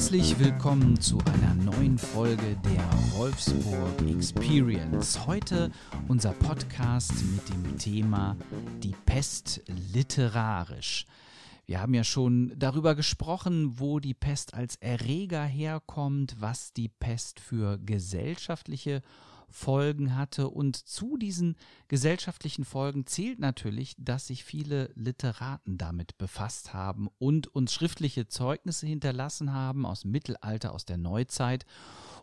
Herzlich willkommen zu einer neuen Folge der Wolfsburg Experience. Heute unser Podcast mit dem Thema Die Pest literarisch. Wir haben ja schon darüber gesprochen, wo die Pest als Erreger herkommt, was die Pest für gesellschaftliche Folgen hatte. Und zu diesen gesellschaftlichen Folgen zählt natürlich, dass sich viele Literaten damit befasst haben und uns schriftliche Zeugnisse hinterlassen haben aus dem Mittelalter, aus der Neuzeit.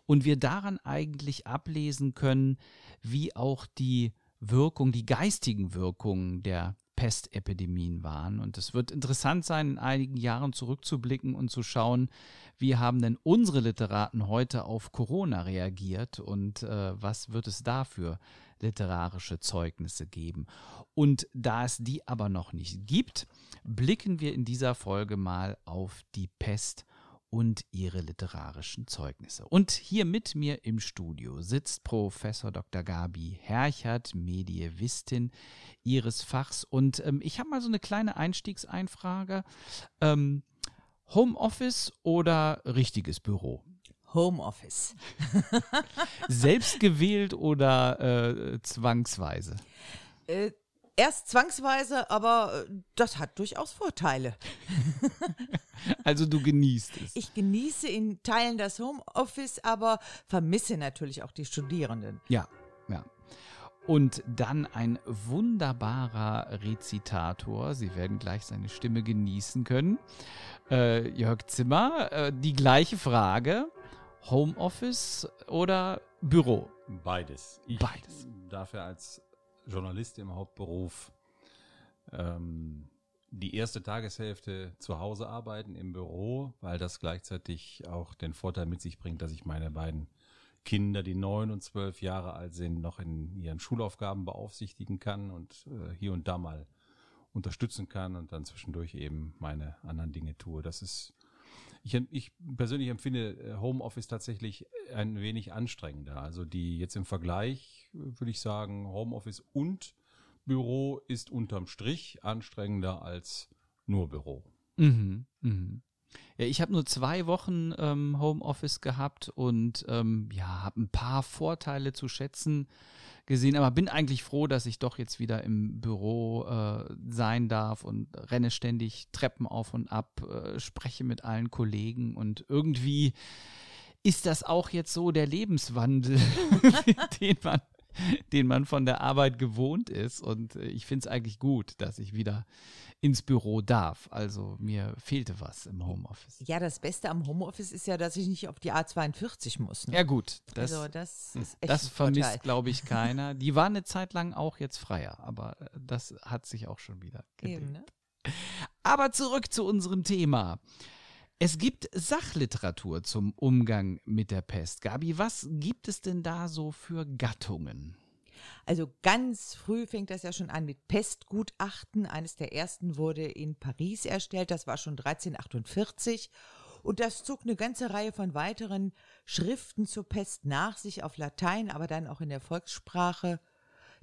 Und wir daran eigentlich ablesen können, wie auch die Wirkung, die geistigen Wirkungen der Pestepidemien waren. Und es wird interessant sein, in einigen Jahren zurückzublicken und zu schauen, wie haben denn unsere Literaten heute auf Corona reagiert und äh, was wird es da für literarische Zeugnisse geben. Und da es die aber noch nicht gibt, blicken wir in dieser Folge mal auf die Pest und ihre literarischen Zeugnisse. Und hier mit mir im Studio sitzt Professor Dr. Gabi Herchert, Medievistin ihres Fachs. Und ähm, ich habe mal so eine kleine Einstiegseinfrage. Ähm, Homeoffice oder richtiges Büro? Homeoffice. Selbst gewählt oder äh, zwangsweise? Äh, erst zwangsweise, aber äh, das hat durchaus Vorteile. also du genießt es. Ich genieße in Teilen das Homeoffice, aber vermisse natürlich auch die Studierenden. Ja, ja. Und dann ein wunderbarer Rezitator. Sie werden gleich seine Stimme genießen können. Äh, Jörg Zimmer, äh, die gleiche Frage. Homeoffice oder Büro? Beides. Ich Beides. darf ja als Journalist im Hauptberuf ähm, die erste Tageshälfte zu Hause arbeiten im Büro, weil das gleichzeitig auch den Vorteil mit sich bringt, dass ich meine beiden Kinder, die neun und zwölf Jahre alt sind, noch in ihren Schulaufgaben beaufsichtigen kann und äh, hier und da mal unterstützen kann und dann zwischendurch eben meine anderen Dinge tue. Das ist, ich, ich persönlich empfinde äh, Homeoffice tatsächlich ein wenig anstrengender. Also die jetzt im Vergleich würde ich sagen, Homeoffice und Büro ist unterm Strich anstrengender als nur Büro. Mhm, mhm. Ja, ich habe nur zwei Wochen ähm, Homeoffice gehabt und ähm, ja, habe ein paar Vorteile zu schätzen gesehen, aber bin eigentlich froh, dass ich doch jetzt wieder im Büro äh, sein darf und renne ständig Treppen auf und ab, äh, spreche mit allen Kollegen und irgendwie ist das auch jetzt so der Lebenswandel, den man den man von der Arbeit gewohnt ist. Und äh, ich finde es eigentlich gut, dass ich wieder ins Büro darf. Also mir fehlte was im Homeoffice. Ja, das Beste am Homeoffice ist ja, dass ich nicht auf die A42 muss. Ne? Ja gut, das, also das, hm, das vermisst, glaube ich, keiner. Die war eine Zeit lang auch jetzt freier, aber äh, das hat sich auch schon wieder Eben, ne? Aber zurück zu unserem Thema. Es gibt Sachliteratur zum Umgang mit der Pest. Gabi, was gibt es denn da so für Gattungen? Also ganz früh fängt das ja schon an mit Pestgutachten. Eines der ersten wurde in Paris erstellt, das war schon 1348. Und das zog eine ganze Reihe von weiteren Schriften zur Pest nach sich auf Latein, aber dann auch in der Volkssprache.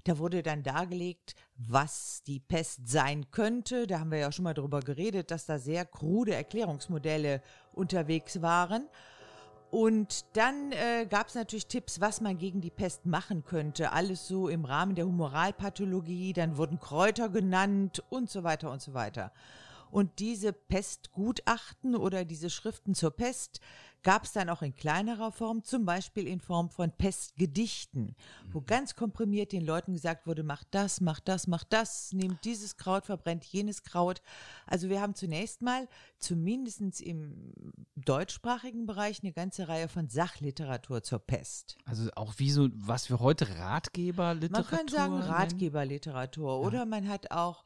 Da wurde dann dargelegt, was die Pest sein könnte. Da haben wir ja schon mal drüber geredet, dass da sehr krude Erklärungsmodelle unterwegs waren. Und dann äh, gab es natürlich Tipps, was man gegen die Pest machen könnte. Alles so im Rahmen der Humoralpathologie. Dann wurden Kräuter genannt und so weiter und so weiter. Und diese Pestgutachten oder diese Schriften zur Pest gab es dann auch in kleinerer Form, zum Beispiel in Form von Pestgedichten, wo mhm. ganz komprimiert den Leuten gesagt wurde, macht das, macht das, macht das, nehmt dieses Kraut, verbrennt jenes Kraut. Also wir haben zunächst mal, zumindest im deutschsprachigen Bereich, eine ganze Reihe von Sachliteratur zur Pest. Also auch wie so, was wir heute Ratgeberliteratur Man kann sagen Ratgeberliteratur. Ja. Oder man hat auch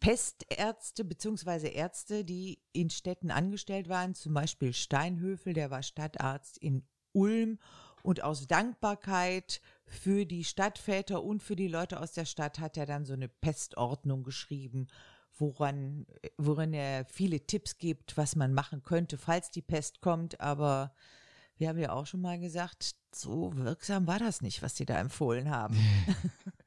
Pestärzte beziehungsweise Ärzte, die in Städten angestellt waren, zum Beispiel Steinhöfel, der war Stadtarzt in Ulm und aus Dankbarkeit für die Stadtväter und für die Leute aus der Stadt hat er dann so eine Pestordnung geschrieben, woran, worin er viele Tipps gibt, was man machen könnte, falls die Pest kommt. Aber wir haben ja auch schon mal gesagt, so wirksam war das nicht, was sie da empfohlen haben.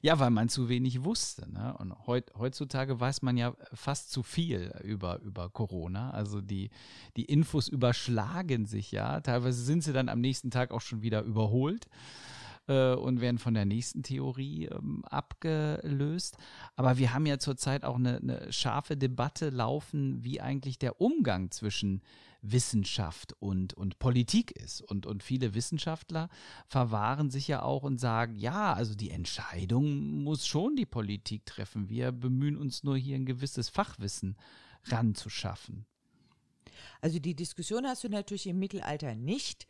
Ja, weil man zu wenig wusste. Ne? Und heut, heutzutage weiß man ja fast zu viel über, über Corona. Also die, die Infos überschlagen sich ja. Teilweise sind sie dann am nächsten Tag auch schon wieder überholt äh, und werden von der nächsten Theorie ähm, abgelöst. Aber wir haben ja zurzeit auch eine, eine scharfe Debatte laufen, wie eigentlich der Umgang zwischen Wissenschaft und, und Politik ist. Und, und viele Wissenschaftler verwahren sich ja auch und sagen, ja, also die Entscheidung muss schon die Politik treffen. Wir bemühen uns nur hier ein gewisses Fachwissen ranzuschaffen. Also die Diskussion hast du natürlich im Mittelalter nicht.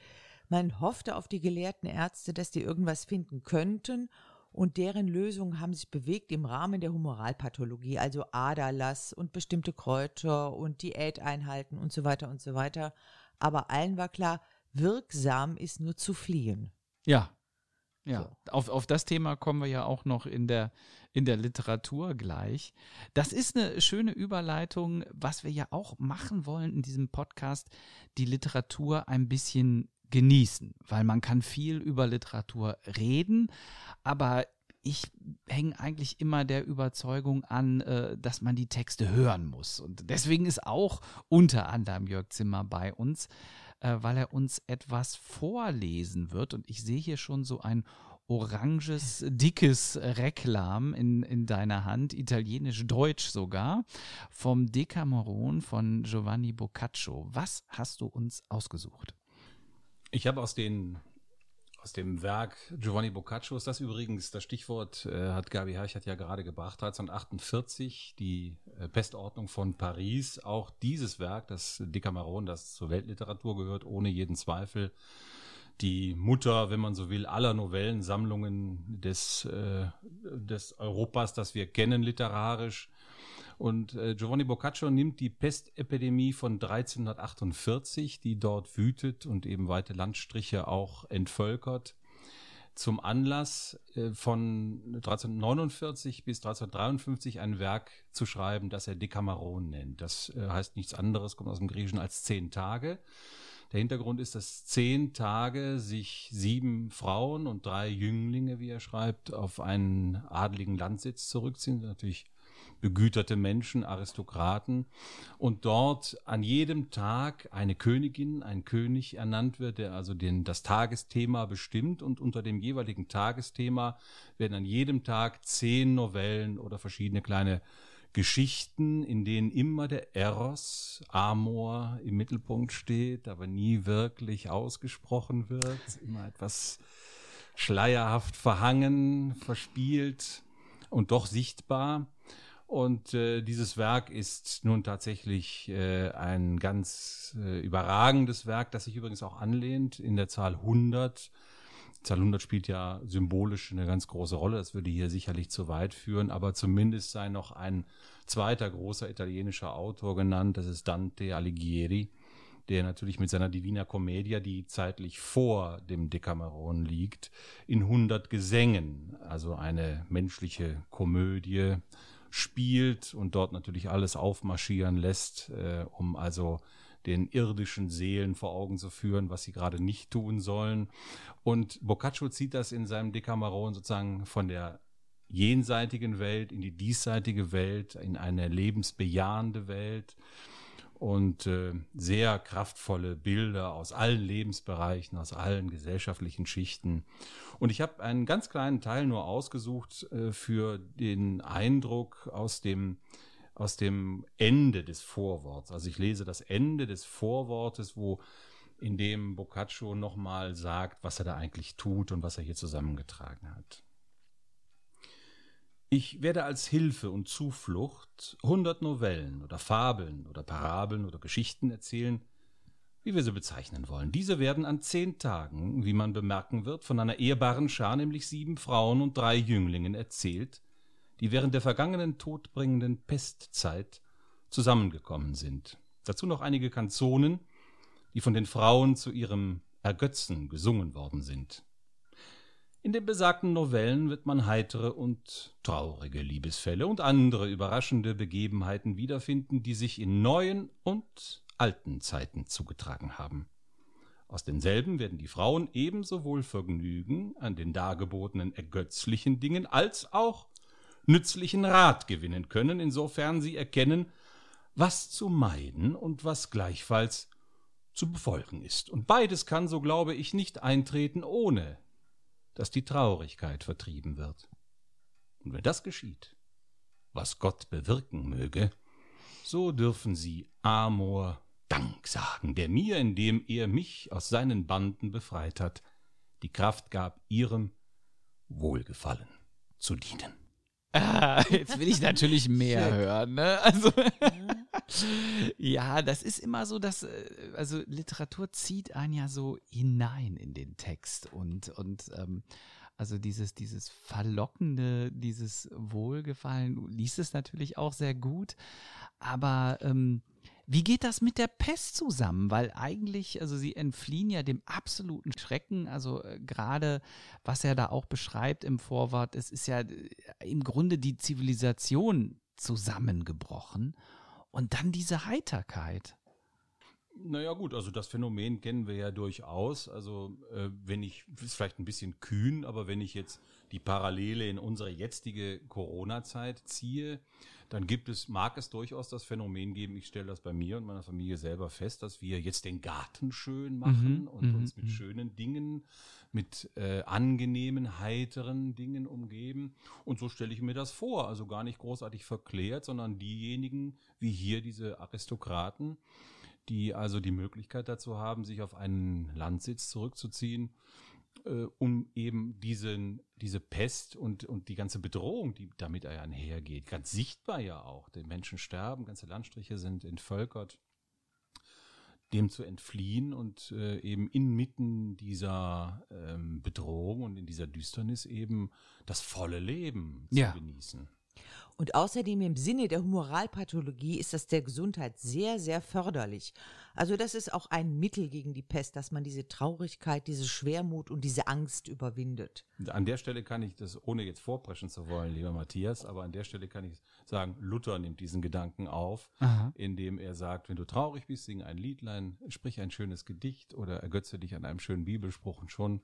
Man hoffte auf die gelehrten Ärzte, dass die irgendwas finden könnten und deren Lösungen haben sich bewegt im Rahmen der Humoralpathologie, also Aderlass und bestimmte Kräuter und Diäteinhalten und so weiter und so weiter. Aber allen war klar, wirksam ist nur zu fliehen. Ja. Ja, so. auf, auf das Thema kommen wir ja auch noch in der, in der Literatur gleich. Das ist eine schöne Überleitung, was wir ja auch machen wollen in diesem Podcast, die Literatur ein bisschen genießen, weil man kann viel über Literatur reden, aber ich hänge eigentlich immer der Überzeugung an, äh, dass man die Texte hören muss. Und deswegen ist auch unter anderem Jörg Zimmer bei uns, äh, weil er uns etwas vorlesen wird. Und ich sehe hier schon so ein oranges, dickes Reklam in, in deiner Hand, italienisch-deutsch sogar, vom Decameron von Giovanni Boccaccio. Was hast du uns ausgesucht? Ich habe aus den aus dem Werk Giovanni Boccaccio ist das übrigens, das Stichwort äh, hat Gabi Herchert ja gerade gebracht, 1348, die äh, Pestordnung von Paris. Auch dieses Werk, das Decameron, das zur Weltliteratur gehört, ohne jeden Zweifel. Die Mutter, wenn man so will, aller Novellensammlungen des, äh, des Europas, das wir kennen literarisch. Und äh, Giovanni Boccaccio nimmt die Pestepidemie von 1348, die dort wütet und eben weite Landstriche auch entvölkert, zum Anlass äh, von 1349 bis 1353 ein Werk zu schreiben, das er Decameron nennt. Das äh, heißt nichts anderes, kommt aus dem Griechischen als zehn Tage. Der Hintergrund ist, dass zehn Tage sich sieben Frauen und drei Jünglinge, wie er schreibt, auf einen adligen Landsitz zurückziehen. Natürlich begüterte Menschen, Aristokraten. Und dort an jedem Tag eine Königin, ein König ernannt wird, der also den, das Tagesthema bestimmt. Und unter dem jeweiligen Tagesthema werden an jedem Tag zehn Novellen oder verschiedene kleine Geschichten, in denen immer der Eros, Amor im Mittelpunkt steht, aber nie wirklich ausgesprochen wird, immer etwas schleierhaft verhangen, verspielt und doch sichtbar. Und äh, dieses Werk ist nun tatsächlich äh, ein ganz äh, überragendes Werk, das sich übrigens auch anlehnt in der Zahl 100. Die Zahl 100 spielt ja symbolisch eine ganz große Rolle. Das würde hier sicherlich zu weit führen, aber zumindest sei noch ein zweiter großer italienischer Autor genannt. Das ist Dante Alighieri, der natürlich mit seiner Divina Commedia, die zeitlich vor dem Decameron liegt, in 100 Gesängen, also eine menschliche Komödie, spielt und dort natürlich alles aufmarschieren lässt, äh, um also den irdischen Seelen vor Augen zu führen, was sie gerade nicht tun sollen. Und Boccaccio zieht das in seinem Decameron sozusagen von der jenseitigen Welt in die diesseitige Welt, in eine lebensbejahende Welt und äh, sehr kraftvolle Bilder aus allen Lebensbereichen, aus allen gesellschaftlichen Schichten. Und ich habe einen ganz kleinen Teil nur ausgesucht äh, für den Eindruck aus dem aus dem Ende des Vorworts. Also ich lese das Ende des Vorwortes, wo in dem Boccaccio nochmal sagt, was er da eigentlich tut und was er hier zusammengetragen hat. Ich werde als Hilfe und Zuflucht hundert Novellen oder Fabeln oder Parabeln oder Geschichten erzählen, wie wir sie bezeichnen wollen. Diese werden an zehn Tagen, wie man bemerken wird, von einer ehrbaren Schar, nämlich sieben Frauen und drei Jünglingen erzählt, die während der vergangenen todbringenden Pestzeit zusammengekommen sind. Dazu noch einige Kanzonen, die von den Frauen zu ihrem Ergötzen gesungen worden sind. In den besagten Novellen wird man heitere und traurige Liebesfälle und andere überraschende Begebenheiten wiederfinden, die sich in neuen und alten Zeiten zugetragen haben. Aus denselben werden die Frauen ebenso wohl Vergnügen an den dargebotenen ergötzlichen Dingen als auch nützlichen Rat gewinnen können, insofern sie erkennen, was zu meiden und was gleichfalls zu befolgen ist. Und beides kann, so glaube ich, nicht eintreten, ohne dass die Traurigkeit vertrieben wird. Und wenn das geschieht, was Gott bewirken möge, so dürfen sie Amor Dank sagen, der mir, indem er mich aus seinen Banden befreit hat, die Kraft gab, ihrem Wohlgefallen zu dienen. Ah, jetzt will ich natürlich mehr hören. Ne? Also ja, das ist immer so, dass äh, also Literatur zieht einen ja so hinein in den Text und und ähm, also dieses dieses verlockende, dieses Wohlgefallen, liest es natürlich auch sehr gut, aber ähm, wie geht das mit der Pest zusammen? Weil eigentlich, also sie entfliehen ja dem absoluten Schrecken. Also äh, gerade, was er da auch beschreibt im Vorwort, es ist ja äh, im Grunde die Zivilisation zusammengebrochen. Und dann diese Heiterkeit. Naja gut, also das Phänomen kennen wir ja durchaus. Also äh, wenn ich, ist vielleicht ein bisschen kühn, aber wenn ich jetzt die Parallele in unsere jetzige Corona-Zeit ziehe, dann gibt es, mag es durchaus das Phänomen geben, ich stelle das bei mir und meiner Familie selber fest, dass wir jetzt den Garten schön machen Mhm, und mhm, uns mit mhm. schönen Dingen, mit äh, angenehmen, heiteren Dingen umgeben. Und so stelle ich mir das vor. Also gar nicht großartig verklärt, sondern diejenigen, wie hier diese Aristokraten, die also die Möglichkeit dazu haben, sich auf einen Landsitz zurückzuziehen, äh, um eben diesen, diese Pest und, und die ganze Bedrohung, die damit einhergeht, ganz sichtbar ja auch. Die Menschen sterben, ganze Landstriche sind entvölkert, dem zu entfliehen und äh, eben inmitten dieser ähm, Bedrohung und in dieser Düsternis eben das volle Leben zu Ja. genießen. Und außerdem im Sinne der Humoralpathologie ist das der Gesundheit sehr, sehr förderlich. Also das ist auch ein Mittel gegen die Pest, dass man diese Traurigkeit, diese Schwermut und diese Angst überwindet. An der Stelle kann ich das, ohne jetzt vorpreschen zu wollen, lieber Matthias, aber an der Stelle kann ich sagen, Luther nimmt diesen Gedanken auf, Aha. indem er sagt, wenn du traurig bist, sing ein Liedlein, sprich ein schönes Gedicht oder ergötze dich an einem schönen Bibelspruch und schon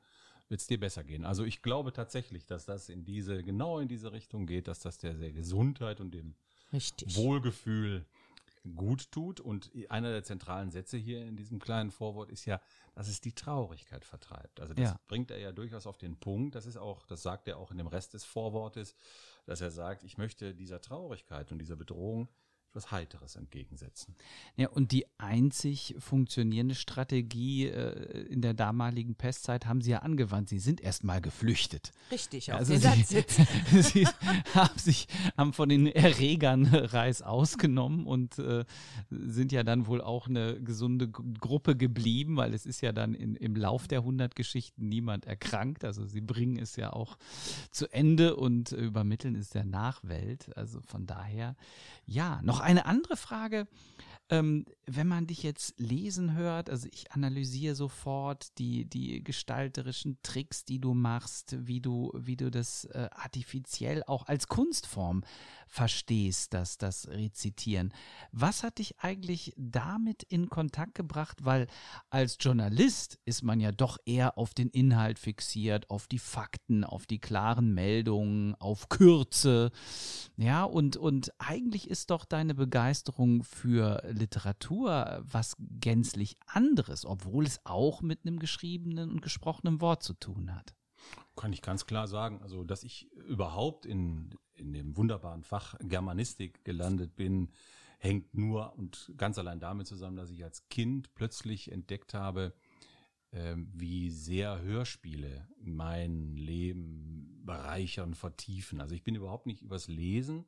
wird es dir besser gehen. Also ich glaube tatsächlich, dass das in diese, genau in diese Richtung geht, dass das der, der Gesundheit und dem Richtig. Wohlgefühl gut tut. Und einer der zentralen Sätze hier in diesem kleinen Vorwort ist ja, dass es die Traurigkeit vertreibt. Also das Ja. bringt er ja durchaus auf den Punkt. Das ist auch, das sagt er auch in dem Rest des Vorwortes, dass er sagt, ich möchte dieser Traurigkeit und dieser Bedrohung etwas Heiteres entgegensetzen. Ja, und die einzig funktionierende Strategie äh, in der damaligen Pestzeit haben sie ja angewandt. Sie sind erstmal geflüchtet. Richtig, auf Also den sie, Satz jetzt. sie haben sich haben von den Erregern Reis ausgenommen und äh, sind ja dann wohl auch eine gesunde Gruppe geblieben, weil es ist ja dann in, im Lauf der 100 Geschichten niemand erkrankt. Also sie bringen es ja auch zu Ende und übermitteln es der Nachwelt. Also von daher, ja, noch eine andere Frage. Ähm, wenn man dich jetzt lesen hört, also ich analysiere sofort die, die gestalterischen Tricks, die du machst, wie du, wie du das äh, artifiziell auch als Kunstform verstehst, das, das Rezitieren. Was hat dich eigentlich damit in Kontakt gebracht? Weil als Journalist ist man ja doch eher auf den Inhalt fixiert, auf die Fakten, auf die klaren Meldungen, auf Kürze. Ja, und, und eigentlich ist doch deine Begeisterung für Literatur was gänzlich anderes, obwohl es auch mit einem geschriebenen und gesprochenen Wort zu tun hat. Kann ich ganz klar sagen. Also, dass ich überhaupt in, in dem wunderbaren Fach Germanistik gelandet bin, hängt nur und ganz allein damit zusammen, dass ich als Kind plötzlich entdeckt habe, ähm, wie sehr Hörspiele mein Leben bereichern, vertiefen. Also ich bin überhaupt nicht übers Lesen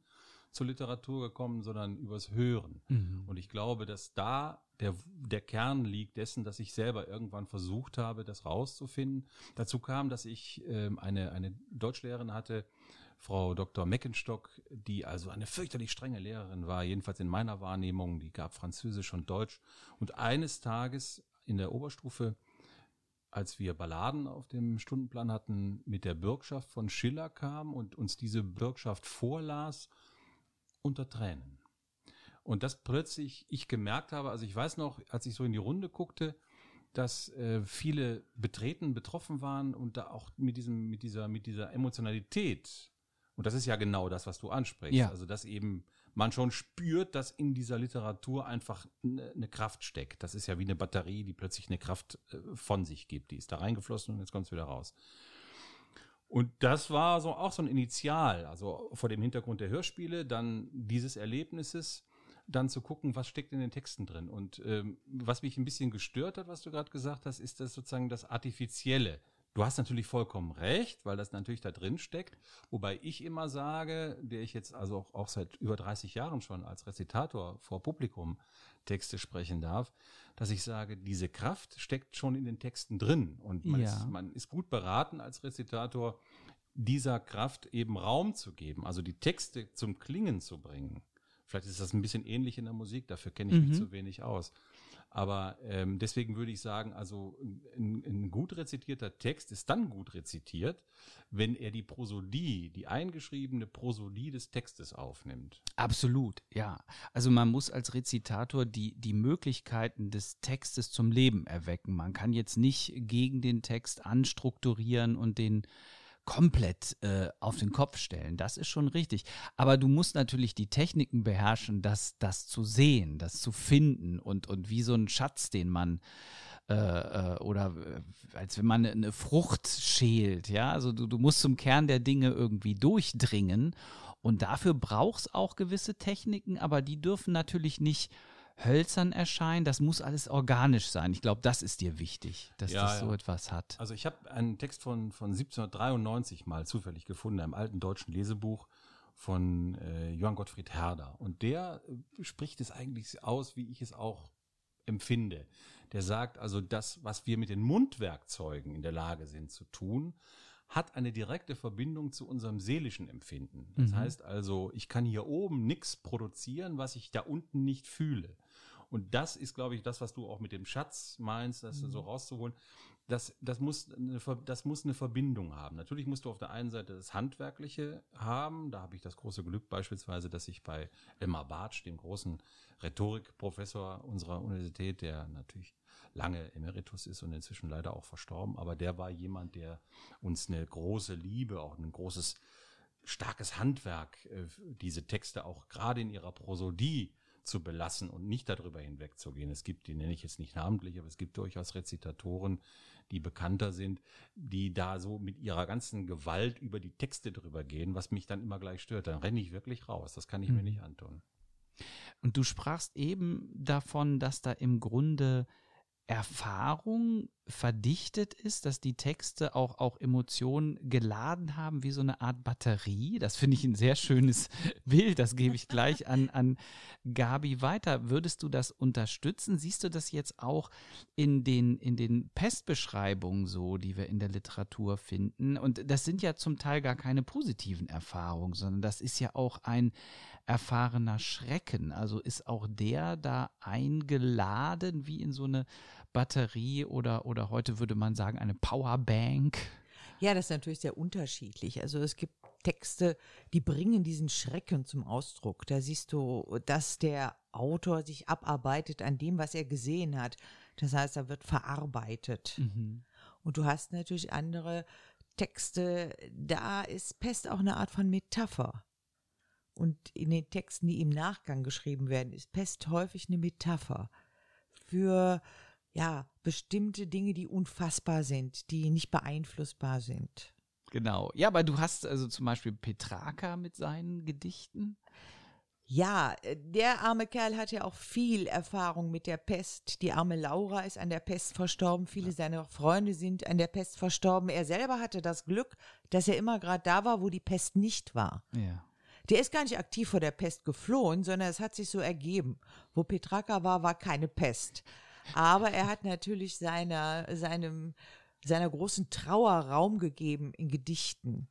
zur Literatur gekommen, sondern übers Hören. Und ich glaube, dass da der, der Kern liegt dessen, dass ich selber irgendwann versucht habe, das rauszufinden. Dazu kam, dass ich ähm, eine, eine Deutschlehrerin hatte, Frau Dr. Meckenstock, die also eine fürchterlich strenge Lehrerin war, jedenfalls in meiner Wahrnehmung, die gab Französisch und Deutsch. Und eines Tages in der Oberstufe, als wir Balladen auf dem Stundenplan hatten, mit der Bürgschaft von Schiller kam und uns diese Bürgschaft vorlas, unter Tränen. Und das plötzlich ich gemerkt habe, also ich weiß noch, als ich so in die Runde guckte, dass äh, viele betreten, betroffen waren und da auch mit diesem, mit dieser, mit dieser Emotionalität. Und das ist ja genau das, was du ansprichst. Ja. Also, dass eben man schon spürt, dass in dieser Literatur einfach eine ne Kraft steckt. Das ist ja wie eine Batterie, die plötzlich eine Kraft äh, von sich gibt. Die ist da reingeflossen und jetzt kommt es wieder raus. Und das war so auch so ein Initial, also vor dem Hintergrund der Hörspiele, dann dieses Erlebnisses, dann zu gucken, was steckt in den Texten drin. Und ähm, was mich ein bisschen gestört hat, was du gerade gesagt hast, ist das sozusagen das Artifizielle. Du hast natürlich vollkommen recht, weil das natürlich da drin steckt. Wobei ich immer sage, der ich jetzt also auch, auch seit über 30 Jahren schon als Rezitator vor Publikum Texte sprechen darf, dass ich sage, diese Kraft steckt schon in den Texten drin. Und man, Ja. ist, man ist gut beraten als Rezitator, dieser Kraft eben Raum zu geben, also die Texte zum Klingen zu bringen. Vielleicht ist das ein bisschen ähnlich in der Musik, dafür kenne ich mich zu wenig aus. Aber ähm, deswegen würde ich sagen, also ein, ein gut rezitierter Text ist dann gut rezitiert, wenn er die Prosodie, die eingeschriebene Prosodie des Textes aufnimmt. Absolut, ja. Also man muss als Rezitator die, die Möglichkeiten des Textes zum Leben erwecken. Man kann jetzt nicht gegen den Text anstrukturieren und den komplett äh, auf den Kopf stellen. Das ist schon richtig. Aber du musst natürlich die Techniken beherrschen, das, das zu sehen, das zu finden und, und wie so ein Schatz, den man äh, äh, oder äh, als wenn man eine Frucht schält, ja. Also du, du musst zum Kern der Dinge irgendwie durchdringen. Und dafür braucht es auch gewisse Techniken, aber die dürfen natürlich nicht hölzern erscheinen. Das muss alles organisch sein. Ich glaube, das ist dir wichtig, dass Ja, das so ja. etwas hat. Also ich habe einen Text von, von 1793 mal zufällig gefunden, einem alten deutschen Lesebuch von äh, Johann Gottfried Herder. Und der äh, spricht es eigentlich aus, wie ich es auch empfinde. Der sagt also, das, was wir mit den Mundwerkzeugen in der Lage sind zu tun, hat eine direkte Verbindung zu unserem seelischen Empfinden. Das heißt also, ich kann hier oben nichts produzieren, was ich da unten nicht fühle. Und das ist, glaube ich, das, was du auch mit dem Schatz meinst, das so rauszuholen. Das, das, muss eine, das muss eine Verbindung haben. Natürlich musst du auf der einen Seite das Handwerkliche haben. Da habe ich das große Glück beispielsweise, dass ich bei Elmar Bartsch, dem großen Rhetorikprofessor unserer Universität, der natürlich lange Emeritus ist und inzwischen leider auch verstorben, aber der war jemand, der uns eine große Liebe, auch ein großes, starkes Handwerk, äh, diese Texte auch gerade in ihrer Prosodie zu belassen und nicht darüber hinwegzugehen. Es gibt, die nenne ich jetzt nicht namentlich, aber es gibt durchaus Rezitatoren, die bekannter sind, die da so mit ihrer ganzen Gewalt über die Texte drüber gehen, was mich dann immer gleich stört. Dann renne ich wirklich raus. Das kann ich mir nicht antun. Und du sprachst eben davon, dass da im Grunde Erfahrung verdichtet ist, dass die Texte auch, auch Emotionen geladen haben, wie so eine Art Batterie. Das finde ich ein sehr schönes Bild. Das gebe ich gleich an, an Gabi weiter. Würdest du das unterstützen? Siehst du das jetzt auch in den, in den Pestbeschreibungen so, die wir in der Literatur finden? Und das sind ja zum Teil gar keine positiven Erfahrungen, sondern das ist ja auch ein erfahrener Schrecken. Also ist auch der da eingeladen wie in so eine Batterie oder, oder heute würde man sagen eine Powerbank. Ja, das ist natürlich sehr unterschiedlich. Also es gibt Texte, die bringen diesen Schrecken zum Ausdruck. Da siehst du, dass der Autor sich abarbeitet an dem, was er gesehen hat. Das heißt, er wird verarbeitet. Und du hast natürlich andere Texte, da ist Pest auch eine Art von Metapher. Und in den Texten, die im Nachgang geschrieben werden, ist Pest häufig eine Metapher für ja, bestimmte Dinge, die unfassbar sind, die nicht beeinflussbar sind. Genau. Ja, aber du hast also zum Beispiel Petrarca mit seinen Gedichten. Ja, äh, der arme Kerl hat ja auch viel Erfahrung mit der Pest. Die arme Laura ist an der Pest verstorben. Viele seiner Freunde sind an der Pest verstorben. Er selber hatte das Glück, dass er immer gerade da war, wo die Pest nicht war. Ja. Der ist gar nicht aktiv vor der Pest geflohen, sondern es hat sich so ergeben. Wo Petrarca war, war keine Pest. Aber er hat natürlich seiner, seinem, seiner großen Trauer Raum gegeben in Gedichten.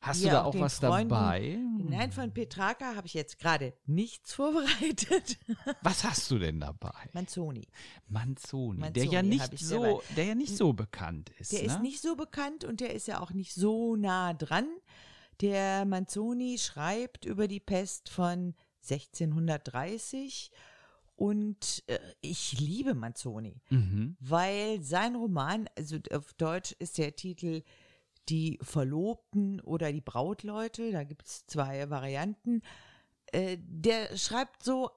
Hast Ja, du da auch was Freunden- dabei? Nein, von Petrarca habe ich jetzt gerade nichts vorbereitet. Was hast du denn dabei? Manzoni. Manzoni, der Manzoni ja hab nicht ich so, dabei. der ja nicht so bekannt ist. Der ne? ist nicht so bekannt und der ist ja auch nicht so nah dran. Der Manzoni schreibt über die Pest von 1630 Und äh, ich liebe Manzoni, Mhm. weil sein Roman, also auf Deutsch ist der Titel Die Verlobten oder die Brautleute, da gibt es zwei Varianten. Äh, der schreibt so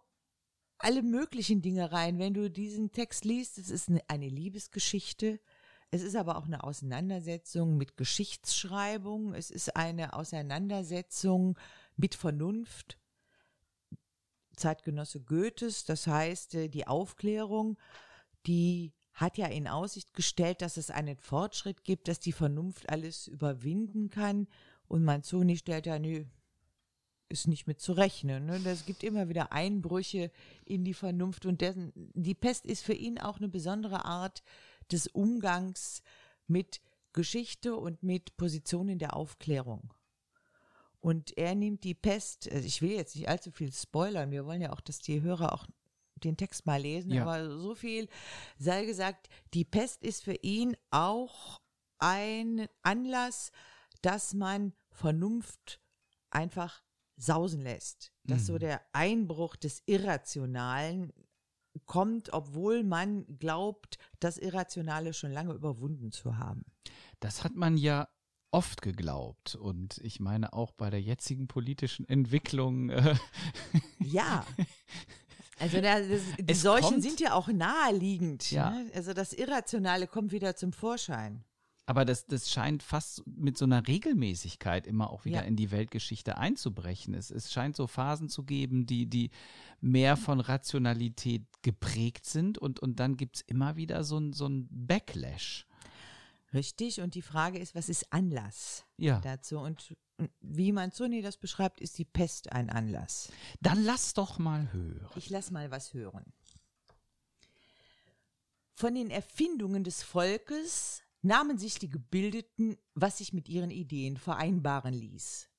alle möglichen Dinge rein. Wenn du diesen Text liest, es ist eine, eine Liebesgeschichte. Es ist aber auch eine Auseinandersetzung mit Geschichtsschreibung. Es ist eine Auseinandersetzung mit Vernunft. Zeitgenosse Goethes, das heißt, äh, die Aufklärung, die hat ja in Aussicht gestellt, dass es einen Fortschritt gibt, dass die Vernunft alles überwinden kann. Und Manzoni stellt ja, nö, ist nicht mit zu rechnen. Ne? Es gibt immer wieder Einbrüche in die Vernunft und dessen, die Pest ist für ihn auch eine besondere Art des Umgangs mit Geschichte und mit Positionen der Aufklärung. Und er nimmt die Pest, also ich will jetzt nicht allzu viel spoilern, wir wollen ja auch, dass die Hörer auch den Text mal lesen, Ja. aber so viel sei gesagt, die Pest ist für ihn auch ein Anlass, dass man Vernunft einfach sausen lässt. Dass so Mhm. der Einbruch des Irrationalen kommt, obwohl man glaubt, das Irrationale schon lange überwunden zu haben. Das hat man ja oft geglaubt. Und ich meine auch bei der jetzigen politischen Entwicklung. Äh, Ja. Also da, das, die Es Seuchen kommt- sind ja auch naheliegend. Ja. Ne? Also das Irrationale kommt wieder zum Vorschein. aber das, das scheint fast mit so einer Regelmäßigkeit immer auch wieder Ja. in die Weltgeschichte einzubrechen. Es, es scheint so Phasen zu geben, die, die mehr von Rationalität geprägt sind. Und, und dann gibt es immer wieder so ein, so ein Backlash. Richtig. Und die Frage ist, was ist Anlass Ja. dazu? Und, und wie Manzoni das beschreibt, ist die Pest ein Anlass. Dann lass doch mal hören. Ich lass mal was hören. Von den Erfindungen des Volkes nahmen sich die Gebildeten, was sich mit ihren Ideen vereinbaren ließ.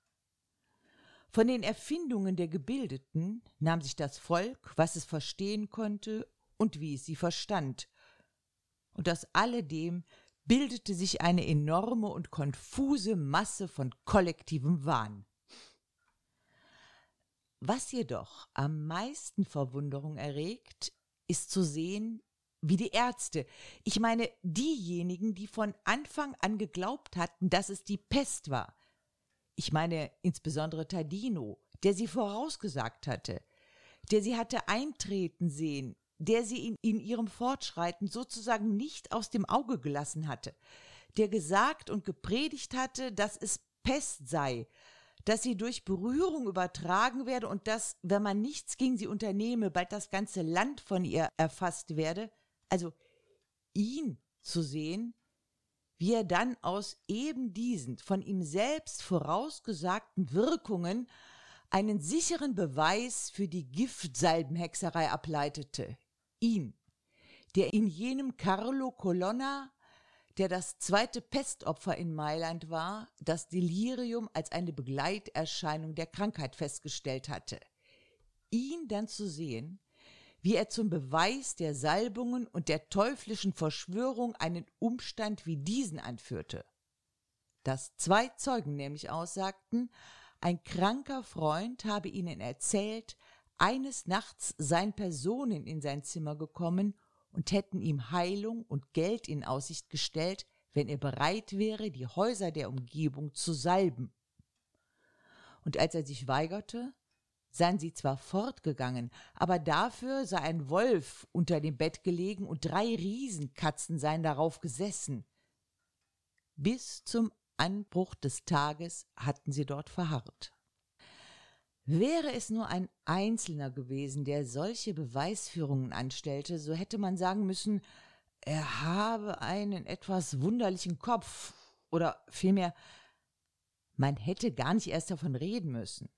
Von den Erfindungen der Gebildeten nahm sich das Volk, was es verstehen konnte und wie es sie verstand. Und aus alledem bildete sich eine enorme und konfuse Masse von kollektivem Wahn. Was jedoch am meisten Verwunderung erregt, ist zu sehen, wie die Ärzte, ich meine diejenigen, die von Anfang an geglaubt hatten, dass es die Pest war, ich meine insbesondere Tadino, der sie vorausgesagt hatte, der sie hatte eintreten sehen, der sie in, in ihrem Fortschreiten sozusagen nicht aus dem Auge gelassen hatte, der gesagt und gepredigt hatte, dass es Pest sei, dass sie durch Berührung übertragen werde und dass, wenn man nichts gegen sie unternehme, bald das ganze Land von ihr erfasst werde. Also ihn zu sehen, wie er dann aus eben diesen von ihm selbst vorausgesagten Wirkungen einen sicheren Beweis für die Giftsalbenhexerei ableitete. Ihn, der in jenem Carlo Colonna, der das zweite Pestopfer in Mailand war, das Delirium als eine Begleiterscheinung der Krankheit festgestellt hatte. Ihn dann zu sehen, wie er zum Beweis der Salbungen und der teuflischen Verschwörung einen Umstand wie diesen anführte. Dass zwei Zeugen nämlich aussagten, ein kranker Freund habe ihnen erzählt, eines Nachts seien Personen in sein Zimmer gekommen und hätten ihm Heilung und Geld in Aussicht gestellt, wenn er bereit wäre, die Häuser der Umgebung zu salben. Und als er sich weigerte, seien sie zwar fortgegangen, aber dafür sei ein Wolf unter dem Bett gelegen und drei Riesenkatzen seien darauf gesessen. Bis zum Anbruch des Tages hatten sie dort verharrt. Wäre es nur ein Einzelner gewesen, der solche Beweisführungen anstellte, so hätte man sagen müssen, er habe einen etwas wunderlichen Kopf oder vielmehr, man hätte gar nicht erst davon reden müssen.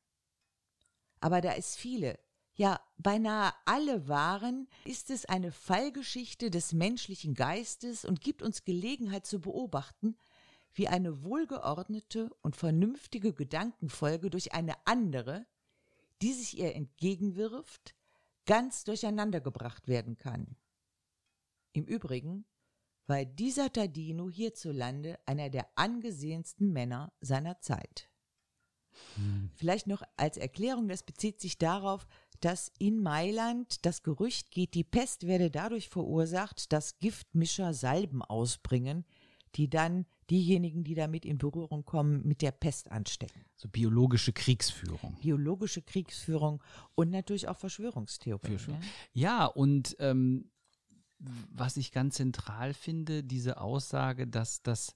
Aber da es viele, ja beinahe alle waren, ist es eine Fallgeschichte des menschlichen Geistes und gibt uns Gelegenheit zu beobachten, wie eine wohlgeordnete und vernünftige Gedankenfolge durch eine andere, die sich ihr entgegenwirft, ganz durcheinandergebracht werden kann. Im Übrigen war dieser Tadino hierzulande einer der angesehensten Männer seiner Zeit. Vielleicht noch als Erklärung, das bezieht sich darauf, dass in Mailand das Gerücht geht, die Pest werde dadurch verursacht, dass Giftmischer Salben ausbringen, die dann diejenigen, die damit in Berührung kommen, mit der Pest anstecken. So biologische Kriegsführung. Biologische Kriegsführung und natürlich auch Verschwörungstheorien. Für, ja, und ähm, was ich ganz zentral finde, diese Aussage, dass das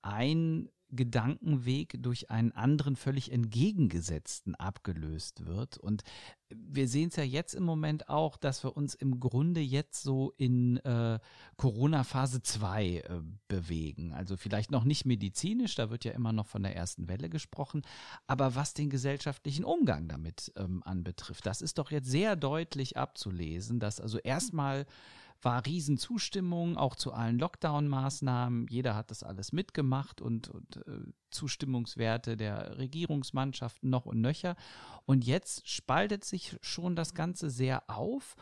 ein Gedankenweg durch einen anderen völlig entgegengesetzten abgelöst wird. Und wir sehen es ja jetzt im Moment auch, dass wir uns im Grunde jetzt so in äh, Corona-Phase 2 äh, bewegen. Also vielleicht noch nicht medizinisch, da wird ja immer noch von der ersten Welle gesprochen, aber was den gesellschaftlichen Umgang damit ähm, anbetrifft, das ist doch jetzt sehr deutlich abzulesen, dass also erstmal war Riesenzustimmung, auch zu allen Lockdown-Maßnahmen. Jeder hat das alles mitgemacht und, und äh, Zustimmungswerte der Regierungsmannschaften noch und nöcher. Und jetzt spaltet sich schon das Ganze sehr auf.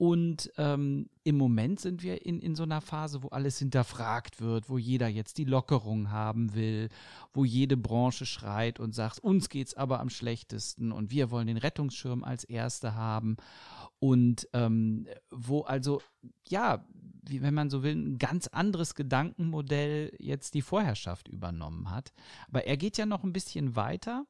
Und ähm, im Moment sind wir in, in so einer Phase, wo alles hinterfragt wird, wo jeder jetzt die Lockerung haben will, wo jede Branche schreit und sagt, uns geht's aber am schlechtesten und wir wollen den Rettungsschirm als Erste haben und ähm, wo also, ja, wie, wenn man so will, ein ganz anderes Gedankenmodell jetzt die Vorherrschaft übernommen hat. Aber er geht ja noch ein bisschen weiter.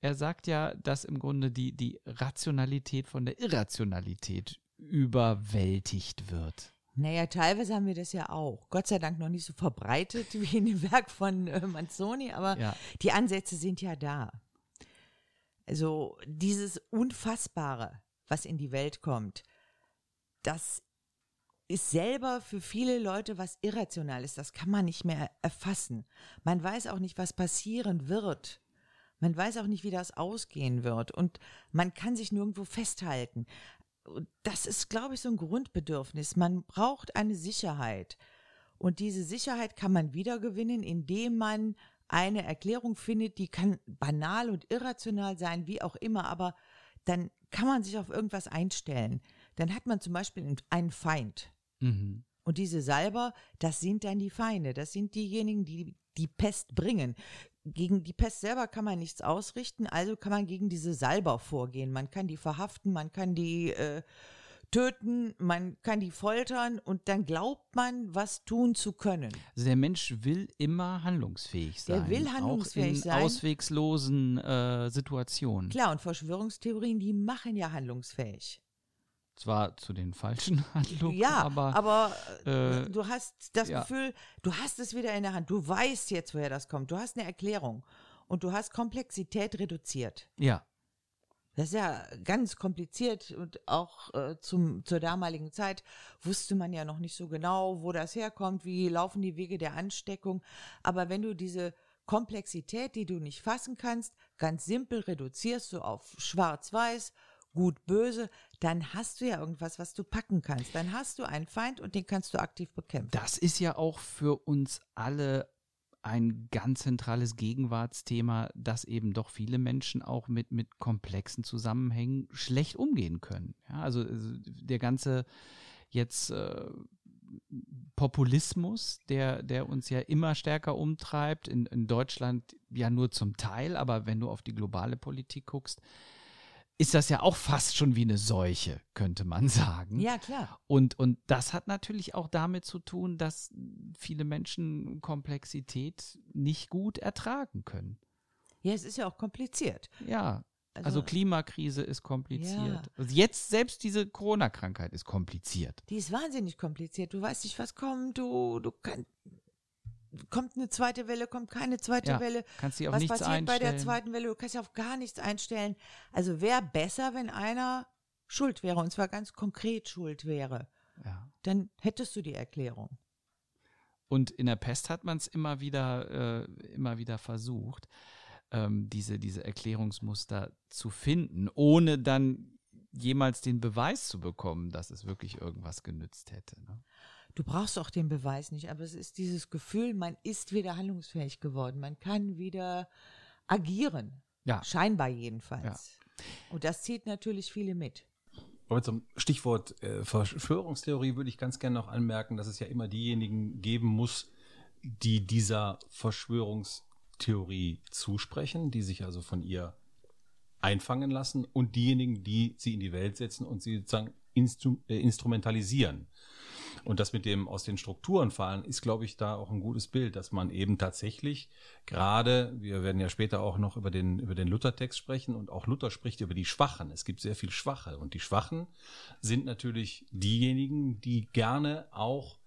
Er sagt ja, dass im Grunde die, die Rationalität von der Irrationalität überwältigt wird. Naja, teilweise haben wir das ja auch. Gott sei Dank noch nicht so verbreitet wie in dem Werk von äh, Manzoni, aber ja. die Ansätze sind ja da. Also dieses Unfassbare, was in die Welt kommt, das ist selber für viele Leute was Irrationales. Das kann man nicht mehr erfassen. Man weiß auch nicht, was passieren wird. Man weiß auch nicht, wie das ausgehen wird. Und man kann sich nirgendwo festhalten. Das ist, glaube ich, so ein Grundbedürfnis. Man braucht eine Sicherheit. Und diese Sicherheit kann man wiedergewinnen, indem man eine Erklärung findet, die kann banal und irrational sein, wie auch immer, aber dann kann man sich auf irgendwas einstellen. Dann hat man zum Beispiel einen Feind. Mhm. Und diese Salber, das sind dann die Feinde. Das sind diejenigen, die die Pest bringen. Gegen die Pest selber kann man nichts ausrichten, also kann man gegen diese Salber vorgehen. Man kann die verhaften, man kann die äh, töten, man kann die foltern und dann glaubt man, was tun zu können. Also der Mensch will immer handlungsfähig sein. Er will handlungsfähig auch in sein. auswegslosen äh, Situationen. Klar, und Verschwörungstheorien, die machen ja handlungsfähig. Zwar zu den falschen Handlungen, ja, aber, aber äh, du hast das ja. Gefühl, du hast es wieder in der Hand. Du weißt jetzt, woher das kommt. Du hast eine Erklärung und du hast Komplexität reduziert. Ja. Das ist ja ganz kompliziert und auch äh, zum, zur damaligen Zeit wusste man ja noch nicht so genau, wo das herkommt, wie laufen die Wege der Ansteckung. Aber wenn du diese Komplexität, die du nicht fassen kannst, ganz simpel reduzierst, so auf schwarz-weiß, gut-böse, dann hast du ja irgendwas, was du packen kannst. Dann hast du einen Feind und den kannst du aktiv bekämpfen. Das ist ja auch für uns alle ein ganz zentrales Gegenwartsthema, dass eben doch viele Menschen auch mit, mit komplexen Zusammenhängen schlecht umgehen können. Ja, also, also der ganze jetzt äh, Populismus, der, der uns ja immer stärker umtreibt, in, in Deutschland ja nur zum Teil, aber wenn du auf die globale Politik guckst, ist das ja auch fast schon wie eine Seuche, könnte man sagen. Ja, klar. Und, und das hat natürlich auch damit zu tun, dass viele Menschen Komplexität nicht gut ertragen können. Ja, es ist ja auch kompliziert. Ja. Also, also Klimakrise ist kompliziert. Ja. Also jetzt selbst diese Corona-Krankheit ist kompliziert. Die ist wahnsinnig kompliziert. Du weißt nicht, was kommt. Du, du kannst kommt eine zweite Welle, kommt keine zweite ja, Welle. Kannst du auf Was nichts passiert einstellen. bei der zweiten Welle? Du kannst dich auf gar nichts einstellen. Also wäre besser, wenn einer schuld wäre, und zwar ganz konkret schuld wäre. Ja. Dann hättest du die Erklärung. Und in der Pest hat man es immer wieder, äh, immer wieder versucht, ähm, diese, diese Erklärungsmuster zu finden, ohne dann jemals den Beweis zu bekommen, dass es wirklich irgendwas genützt hätte. Ne? Du brauchst auch den Beweis nicht, aber es ist dieses Gefühl, man ist wieder handlungsfähig geworden. Man kann wieder agieren. Ja. Scheinbar jedenfalls. Ja. Und das zieht natürlich viele mit. Aber zum Stichwort äh, Verschwörungstheorie würde ich ganz gerne noch anmerken, dass es ja immer diejenigen geben muss, die dieser Verschwörungstheorie zusprechen, die sich also von ihr einfangen lassen und diejenigen, die sie in die Welt setzen und sie sozusagen instru äh, instrumentalisieren. Und das mit dem aus den Strukturen fallen ist, glaube ich, da auch ein gutes Bild, dass man eben tatsächlich gerade, wir werden ja später auch noch über den, über den Luthertext sprechen und auch Luther spricht über die Schwachen. Es gibt sehr viel Schwache und die Schwachen sind natürlich diejenigen, die gerne auch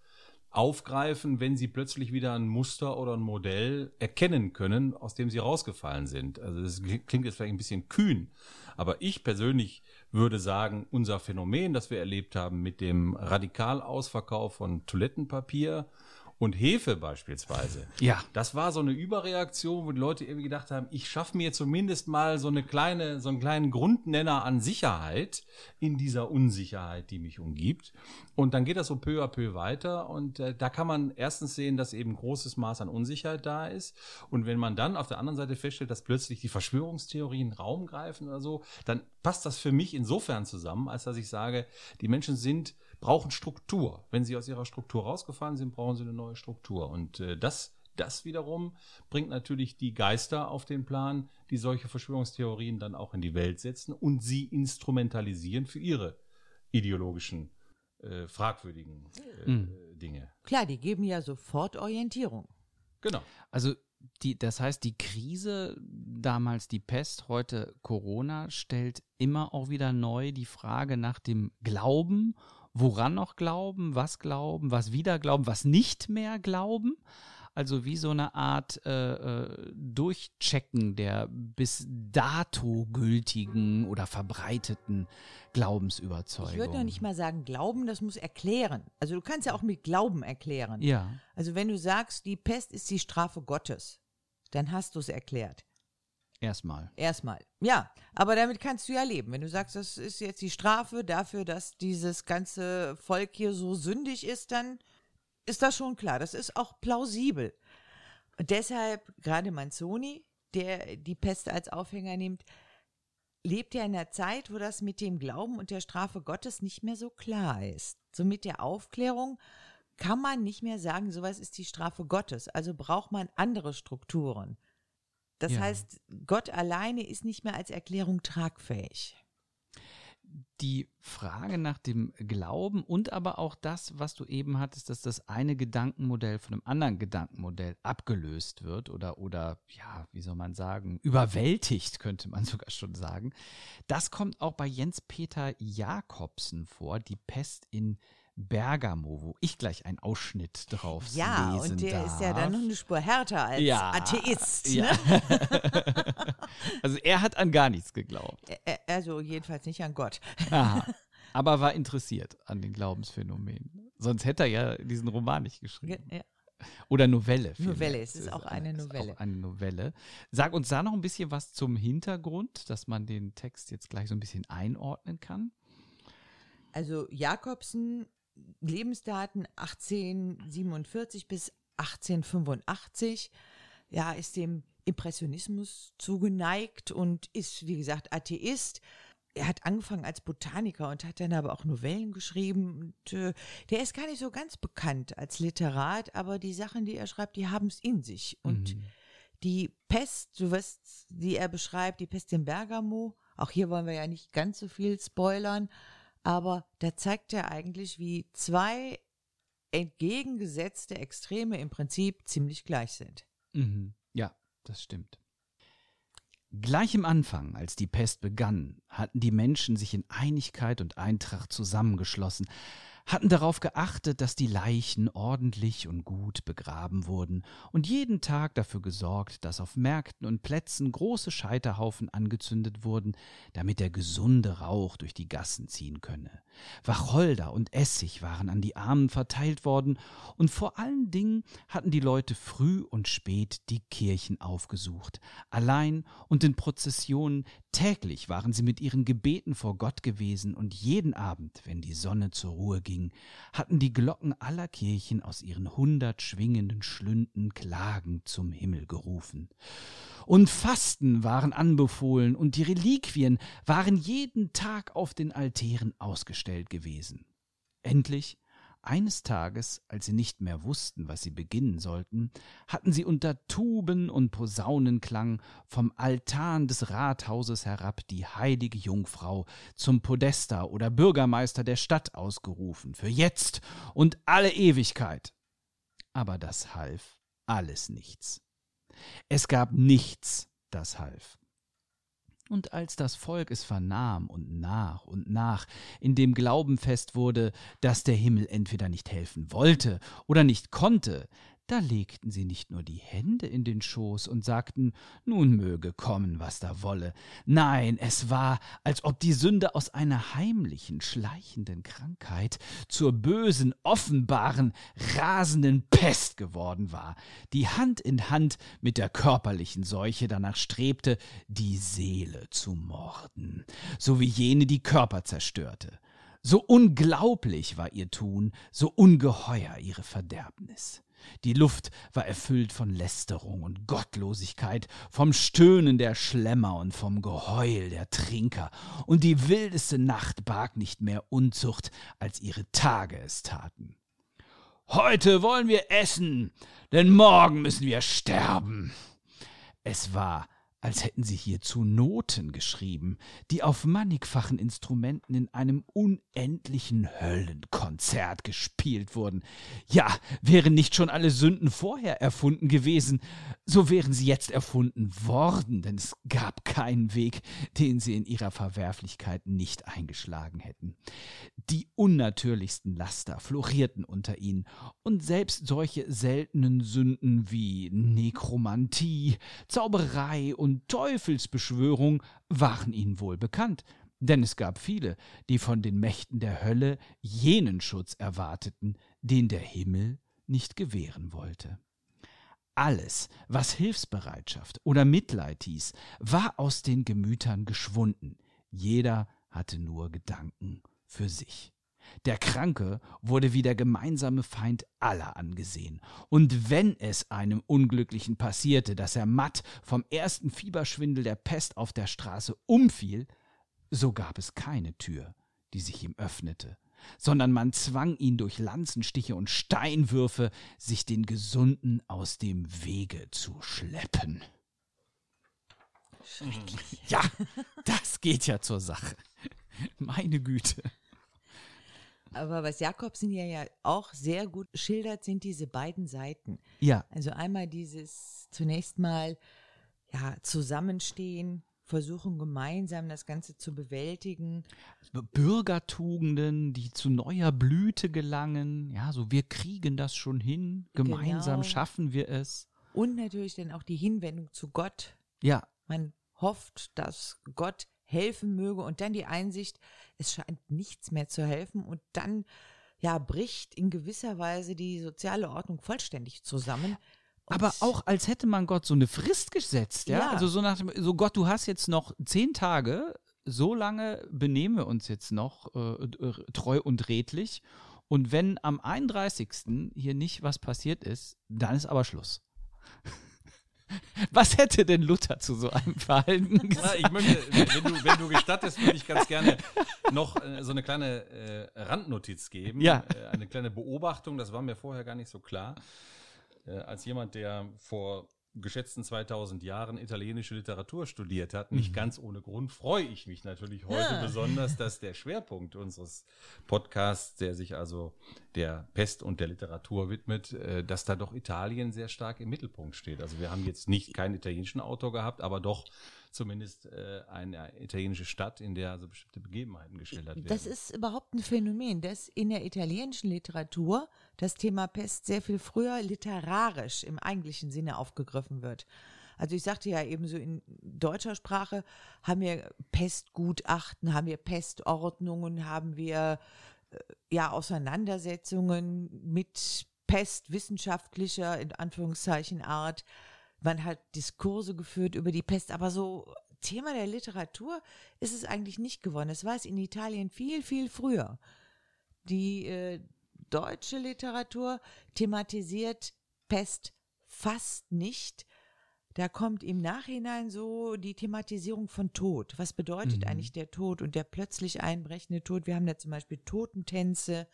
aufgreifen, wenn sie plötzlich wieder ein Muster oder ein Modell erkennen können, aus dem sie rausgefallen sind. Also das klingt jetzt vielleicht ein bisschen kühn, aber ich persönlich würde sagen, unser Phänomen, das wir erlebt haben mit dem Radikalausverkauf von Toilettenpapier und Hefe beispielsweise. Ja. Das war so eine Überreaktion, wo die Leute irgendwie gedacht haben, ich schaffe mir zumindest mal so eine kleine, so einen kleinen Grundnenner an Sicherheit in dieser Unsicherheit, die mich umgibt. Und dann geht das so peu à peu weiter und äh, da kann man erstens sehen, dass eben großes Maß an Unsicherheit da ist. Und wenn man dann auf der anderen Seite feststellt, dass plötzlich die Verschwörungstheorien Raum greifen oder so, dann passt das für mich insofern zusammen, als dass ich sage, die Menschen sind brauchen Struktur. Wenn sie aus ihrer Struktur rausgefallen sind, brauchen sie eine neue Struktur. Und äh, das, das wiederum bringt natürlich die Geister auf den Plan, die solche Verschwörungstheorien dann auch in die Welt setzen und sie instrumentalisieren für ihre ideologischen, äh, fragwürdigen äh, mhm. Dinge. Klar, die geben ja sofort Orientierung. Genau. Also die, das heißt, die Krise, damals die Pest, heute Corona, stellt immer auch wieder neu die Frage nach dem Glauben woran noch glauben, was glauben, was wieder glauben, was nicht mehr glauben. Also wie so eine Art äh, äh, Durchchecken der bis dato gültigen oder verbreiteten Glaubensüberzeugung. Ich würde noch nicht mal sagen Glauben, das muss erklären. Also du kannst ja auch mit Glauben erklären. Ja. Also wenn du sagst, die Pest ist die Strafe Gottes, dann hast du es erklärt. Erstmal. Erstmal. Ja, aber damit kannst du ja leben. Wenn du sagst, das ist jetzt die Strafe dafür, dass dieses ganze Volk hier so sündig ist, dann ist das schon klar. Das ist auch plausibel. Und deshalb, gerade Manzoni, der die Pest als Aufhänger nimmt, lebt ja in einer Zeit, wo das mit dem Glauben und der Strafe Gottes nicht mehr so klar ist. So mit der Aufklärung kann man nicht mehr sagen, sowas ist die Strafe Gottes. Also braucht man andere Strukturen. Das ja. heißt, Gott alleine ist nicht mehr als Erklärung tragfähig. Die Frage nach dem Glauben und aber auch das, was du eben hattest, dass das eine Gedankenmodell von einem anderen Gedankenmodell abgelöst wird oder, oder, ja, wie soll man sagen, überwältigt, könnte man sogar schon sagen. Das kommt auch bei Jens Peter Jakobsen vor, die Pest in Bergamo, wo ich gleich einen Ausschnitt drauf ja, lesen und der darf. ist ja dann noch eine Spur härter als ja, Atheist. Ja. Ne? also er hat an gar nichts geglaubt. Also jedenfalls nicht an Gott. Aha. Aber war interessiert an den Glaubensphänomenen. Sonst hätte er ja diesen Roman nicht geschrieben. Ja. Oder Novelle. Novelle, es ist auch eine Novelle. Auch eine Novelle. Sag uns da noch ein bisschen was zum Hintergrund, dass man den Text jetzt gleich so ein bisschen einordnen kann. Also Jakobsen Lebensdaten 1847 bis 1885. Ja, ist dem Impressionismus zugeneigt und ist, wie gesagt, Atheist. Er hat angefangen als Botaniker und hat dann aber auch Novellen geschrieben. Und, äh, der ist gar nicht so ganz bekannt als Literat, aber die Sachen, die er schreibt, die haben es in sich. Und mhm. die Pest, du wirst, die er beschreibt, die Pest in Bergamo, auch hier wollen wir ja nicht ganz so viel spoilern, aber da zeigt er eigentlich, wie zwei entgegengesetzte Extreme im Prinzip ziemlich gleich sind. Mhm. Ja, das stimmt. Gleich im Anfang, als die Pest begann, hatten die Menschen sich in Einigkeit und Eintracht zusammengeschlossen, hatten darauf geachtet, dass die Leichen ordentlich und gut begraben wurden und jeden Tag dafür gesorgt, dass auf Märkten und Plätzen große Scheiterhaufen angezündet wurden, damit der gesunde Rauch durch die Gassen ziehen könne. Wacholder und Essig waren an die Armen verteilt worden, und vor allen Dingen hatten die Leute früh und spät die Kirchen aufgesucht. Allein und in Prozessionen täglich waren sie mit ihren Gebeten vor Gott gewesen, und jeden Abend, wenn die Sonne zur Ruhe ging, hatten die Glocken aller Kirchen aus ihren hundert schwingenden Schlünden klagend zum Himmel gerufen und Fasten waren anbefohlen und die Reliquien waren jeden Tag auf den Altären ausgestellt gewesen. Endlich, eines Tages, als sie nicht mehr wussten, was sie beginnen sollten, hatten sie unter Tuben und Posaunenklang vom Altan des Rathauses herab die heilige Jungfrau zum Podesta oder Bürgermeister der Stadt ausgerufen, für jetzt und alle Ewigkeit. Aber das half alles nichts. Es gab nichts, das half. Und als das Volk es vernahm und nach und nach in dem Glauben fest wurde, dass der Himmel entweder nicht helfen wollte oder nicht konnte, da legten sie nicht nur die Hände in den Schoß und sagten, nun möge kommen, was da wolle. Nein, es war, als ob die Sünde aus einer heimlichen, schleichenden Krankheit zur bösen, offenbaren, rasenden Pest geworden war, die Hand in Hand mit der körperlichen Seuche danach strebte, die Seele zu morden, so wie jene die Körper zerstörte. So unglaublich war ihr Tun, so ungeheuer ihre Verderbnis. Die Luft war erfüllt von Lästerung und Gottlosigkeit, vom Stöhnen der Schlemmer und vom Geheul der Trinker, und die wildeste Nacht barg nicht mehr Unzucht, als ihre Tage es taten. Heute wollen wir essen, denn morgen müssen wir sterben. Es war als hätten sie hierzu Noten geschrieben, die auf mannigfachen Instrumenten in einem unendlichen Höllenkonzert gespielt wurden. Ja, wären nicht schon alle Sünden vorher erfunden gewesen, so wären sie jetzt erfunden worden, denn es gab keinen Weg, den sie in ihrer Verwerflichkeit nicht eingeschlagen hätten. Die unnatürlichsten Laster florierten unter ihnen, und selbst solche seltenen Sünden wie Nekromantie, Zauberei und und Teufelsbeschwörung waren ihnen wohl bekannt, denn es gab viele, die von den Mächten der Hölle jenen Schutz erwarteten, den der Himmel nicht gewähren wollte. Alles, was Hilfsbereitschaft oder Mitleid hieß, war aus den Gemütern geschwunden, jeder hatte nur Gedanken für sich. Der Kranke wurde wie der gemeinsame Feind aller angesehen. Und wenn es einem Unglücklichen passierte, dass er matt vom ersten Fieberschwindel der Pest auf der Straße umfiel, so gab es keine Tür, die sich ihm öffnete, sondern man zwang ihn durch Lanzenstiche und Steinwürfe, sich den Gesunden aus dem Wege zu schleppen. Ja, das geht ja zur Sache. Meine Güte. Aber was Jakobsen ja, ja auch sehr gut schildert, sind diese beiden Seiten. Ja. Also einmal dieses zunächst mal ja, Zusammenstehen, versuchen gemeinsam das Ganze zu bewältigen. Bürgertugenden, die zu neuer Blüte gelangen. Ja, so wir kriegen das schon hin, gemeinsam genau. schaffen wir es. Und natürlich dann auch die Hinwendung zu Gott. Ja. Man hofft, dass Gott helfen möge und dann die Einsicht, es scheint nichts mehr zu helfen und dann ja bricht in gewisser Weise die soziale Ordnung vollständig zusammen. Aber auch als hätte man Gott so eine Frist gesetzt, ja? ja. Also so nach dem, so Gott, du hast jetzt noch zehn Tage, so lange benehmen wir uns jetzt noch äh, treu und redlich. Und wenn am 31. hier nicht was passiert ist, dann ist aber Schluss. Was hätte denn Luther zu so einem Verhalten gesagt? ich möchte, wenn du, wenn du gestattest, würde ich ganz gerne noch äh, so eine kleine äh, Randnotiz geben. Ja. Äh, eine kleine Beobachtung, das war mir vorher gar nicht so klar. Äh, als jemand, der vor geschätzten 2000 Jahren italienische Literatur studiert hat. Nicht mhm. ganz ohne Grund freue ich mich natürlich heute ja. besonders, dass der Schwerpunkt unseres Podcasts, der sich also der Pest und der Literatur widmet, äh, dass da doch Italien sehr stark im Mittelpunkt steht. Also wir haben jetzt nicht keinen italienischen Autor gehabt, aber doch zumindest äh, eine italienische Stadt, in der also bestimmte Begebenheiten geschildert werden. Das ist überhaupt ein Phänomen, dass in der italienischen Literatur das Thema Pest sehr viel früher literarisch im eigentlichen Sinne aufgegriffen wird. Also ich sagte ja eben so in deutscher Sprache haben wir Pestgutachten, haben wir Pestordnungen, haben wir äh, ja Auseinandersetzungen mit pestwissenschaftlicher in Anführungszeichen Art man hat Diskurse geführt über die Pest, aber so Thema der Literatur ist es eigentlich nicht geworden. Es war es in Italien viel, viel früher. Die äh, deutsche Literatur thematisiert Pest fast nicht. Da kommt im Nachhinein so die Thematisierung von Tod. Was bedeutet mhm. eigentlich der Tod und der plötzlich einbrechende Tod? Wir haben da zum Beispiel Totentänze,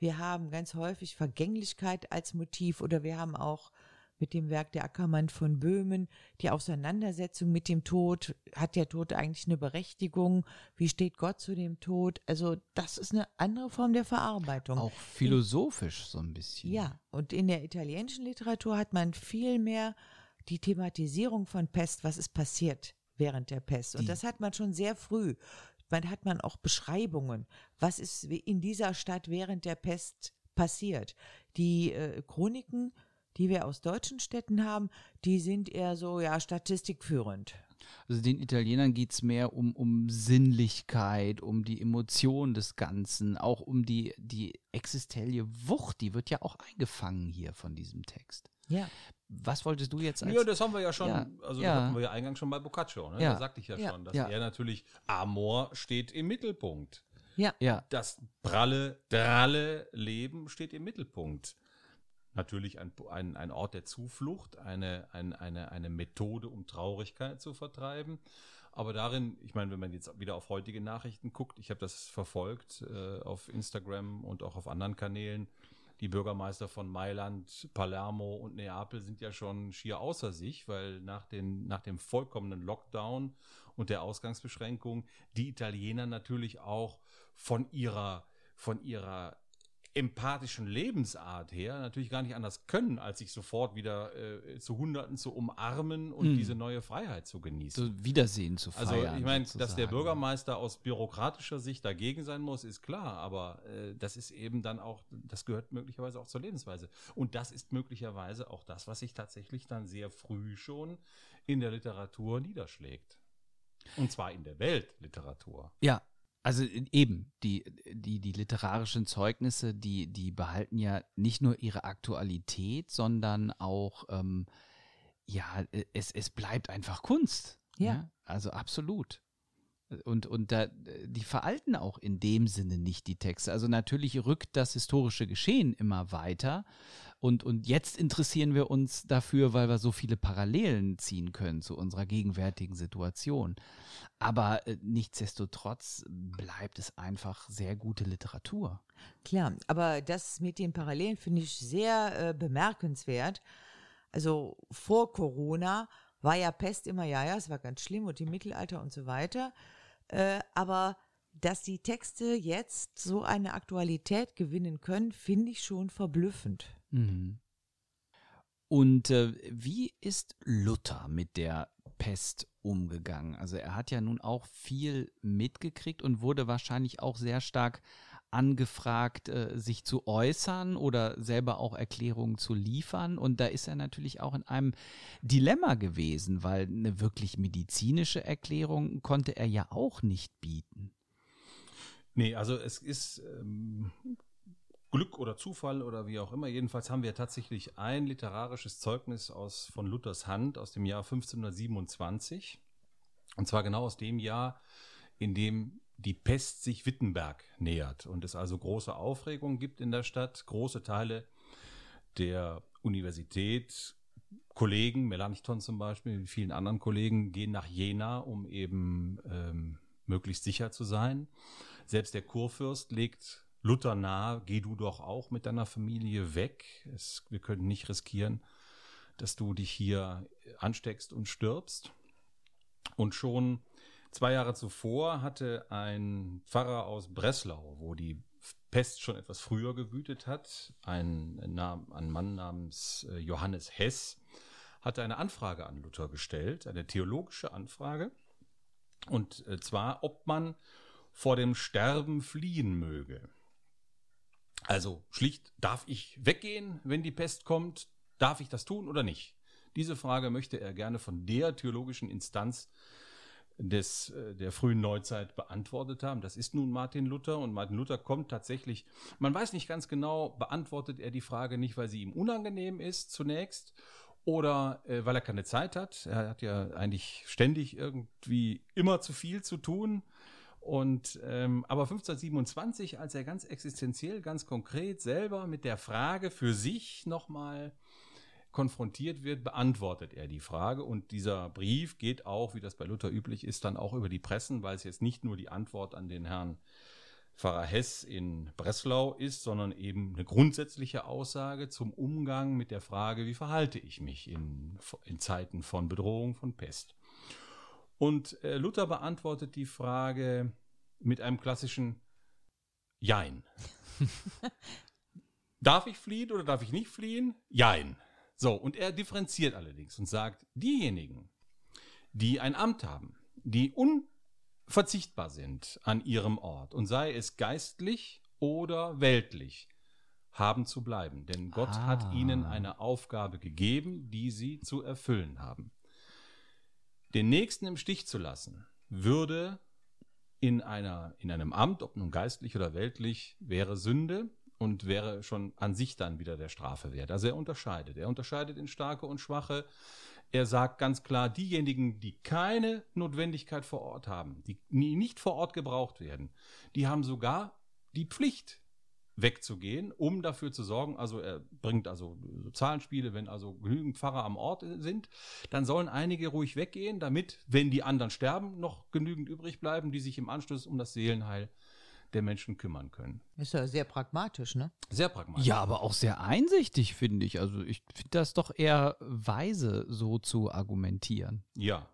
Wir haben ganz häufig Vergänglichkeit als Motiv oder wir haben auch mit dem Werk der Ackermann von Böhmen, die Auseinandersetzung mit dem Tod. Hat der Tod eigentlich eine Berechtigung? Wie steht Gott zu dem Tod? Also das ist eine andere Form der Verarbeitung. Auch philosophisch so ein bisschen. Ja, und in der italienischen Literatur hat man viel mehr die Thematisierung von Pest, was ist passiert während der Pest. Und Die- das hat man schon sehr früh. Man hat man auch Beschreibungen, was ist in dieser Stadt während der Pest passiert. Die äh, Chroniken, die wir aus deutschen Städten haben, die sind eher so, ja, statistikführend. Also den Italienern geht es mehr um, um Sinnlichkeit, um die Emotion des Ganzen, auch um die, die existenzielle Wucht, die wird ja auch eingefangen hier von diesem Text. Ja. Was wolltest du jetzt als Ja, das haben wir ja schon, Ja, also ja. das hatten wir ja eingangs schon bei Boccaccio, ne? Ja. Da sagte ich ja, Ja. schon, dass Ja. er natürlich, Amor steht im Mittelpunkt. Ja. Ja, Das pralle, dralle Leben steht im Mittelpunkt. Natürlich ein, ein, ein Ort der Zuflucht, eine, ein, eine, eine Methode, um Traurigkeit zu vertreiben. Aber darin, ich meine, wenn man jetzt wieder auf heutige Nachrichten guckt, ich habe das verfolgt äh, auf Instagram und auch auf anderen Kanälen. Die Bürgermeister von Mailand, Palermo und Neapel sind ja schon schier außer sich, weil nach, den, nach dem vollkommenen Lockdown und der Ausgangsbeschränkung die Italiener natürlich auch von ihrer, von ihrer empathischen Lebensart her natürlich gar nicht anders können, als sich sofort wieder äh, zu Hunderten zu umarmen und Hm. diese neue Freiheit zu genießen. so Wiedersehen zu Also feiern. ich meine, dass der. Bürgermeister aus bürokratischer Sicht dagegen sein muss, ist klar, aber äh, das ist eben dann auch, das gehört möglicherweise auch zur Lebensweise. Und das ist möglicherweise auch das, was sich tatsächlich dann sehr früh schon in der Literatur niederschlägt. Und zwar in der Weltliteratur. Ja, also eben, die, die, die literarischen Zeugnisse, die, die behalten ja nicht nur ihre Aktualität, sondern auch, ähm, ja, es, es bleibt einfach Kunst. Ja. Also absolut. Und, und da, die veralten auch in dem Sinne nicht die Texte. Also natürlich rückt das historische Geschehen immer weiter. Und, und jetzt interessieren wir uns dafür, weil wir so viele Parallelen ziehen können zu unserer gegenwärtigen Situation. Aber äh, nichtsdestotrotz bleibt es einfach sehr gute Literatur. Klar, aber das mit den Parallelen finde ich sehr äh, bemerkenswert. Also vor Corona war ja Pest immer, ja, ja, es war ganz schlimm und im Mittelalter und so weiter. Äh, aber dass die Texte jetzt so eine Aktualität gewinnen können, finde ich schon verblüffend. Mhm. Und äh, wie ist Luther mit der Pest umgegangen? Also er hat ja nun auch viel mitgekriegt und wurde wahrscheinlich auch sehr stark angefragt, äh, sich zu äußern oder selber auch Erklärungen zu liefern. Und da ist er natürlich auch in einem Dilemma gewesen, weil eine wirklich medizinische Erklärung konnte er ja auch nicht bieten. Nee, also es ist ähm, Glück oder Zufall oder wie auch immer. Jedenfalls haben wir tatsächlich ein literarisches Zeugnis aus von Luthers Hand aus dem Jahr 1527. Und zwar genau aus dem Jahr, in dem die Pest sich Wittenberg nähert und es also große Aufregung gibt in der Stadt. Große Teile der Universität, Kollegen, Melanchthon zum Beispiel, mit vielen anderen Kollegen, gehen nach Jena, um eben ähm, möglichst sicher zu sein. Selbst der Kurfürst legt Luther nahe, geh du doch auch mit deiner Familie weg. Es, wir können nicht riskieren, dass du dich hier ansteckst und stirbst. Und schon zwei Jahre zuvor hatte ein Pfarrer aus Breslau, wo die Pest schon etwas früher gewütet hat, ein, ein Mann namens äh, Johannes Hess, hatte eine Anfrage an Luther gestellt, eine theologische Anfrage. Und äh, zwar, ob man vor dem Sterben fliehen möge. Also schlicht, darf ich weggehen, wenn die Pest kommt? Darf ich das tun oder nicht? Diese Frage möchte er gerne von der theologischen Instanz des, äh, der frühen Neuzeit beantwortet haben. Das ist nun Martin Luther und Martin Luther kommt tatsächlich, man weiß nicht ganz genau, beantwortet er die Frage nicht, weil sie ihm unangenehm ist zunächst oder äh, weil er keine Zeit hat. Er hat ja eigentlich ständig irgendwie immer zu viel zu tun. Und ähm, aber 1527, als er ganz existenziell, ganz konkret selber mit der Frage für sich nochmal konfrontiert wird, beantwortet er die Frage. Und dieser Brief geht auch, wie das bei Luther üblich ist, dann auch über die Pressen, weil es jetzt nicht nur die Antwort an den Herrn Pfarrer Hess in Breslau ist, sondern eben eine grundsätzliche Aussage zum Umgang mit der Frage, wie verhalte ich mich in, in Zeiten von Bedrohung, von Pest. Und äh, Luther beantwortet die Frage mit einem klassischen Jein. darf ich fliehen oder darf ich nicht fliehen? Jein. So, und er differenziert allerdings und sagt, diejenigen, die ein Amt haben, die unverzichtbar sind an ihrem Ort und sei es geistlich oder weltlich, haben zu bleiben. Denn Gott ah. hat ihnen eine Aufgabe gegeben, die sie zu erfüllen haben. Den Nächsten im Stich zu lassen, würde in, einer, in einem Amt, ob nun geistlich oder weltlich, wäre Sünde und wäre schon an sich dann wieder der Strafe wert. Also er unterscheidet. Er unterscheidet in starke und schwache. Er sagt ganz klar, diejenigen, die keine Notwendigkeit vor Ort haben, die nicht vor Ort gebraucht werden, die haben sogar die Pflicht, wegzugehen, um dafür zu sorgen, also er bringt also so Zahlenspiele, wenn also genügend Pfarrer am Ort sind, dann sollen einige ruhig weggehen, damit, wenn die anderen sterben, noch genügend übrig bleiben, die sich im Anschluss um das Seelenheil der Menschen kümmern können. Ist ja sehr pragmatisch, ne? Sehr pragmatisch. Ja, aber auch sehr einsichtig, finde ich. Also ich finde das doch eher weise, so zu argumentieren. Ja,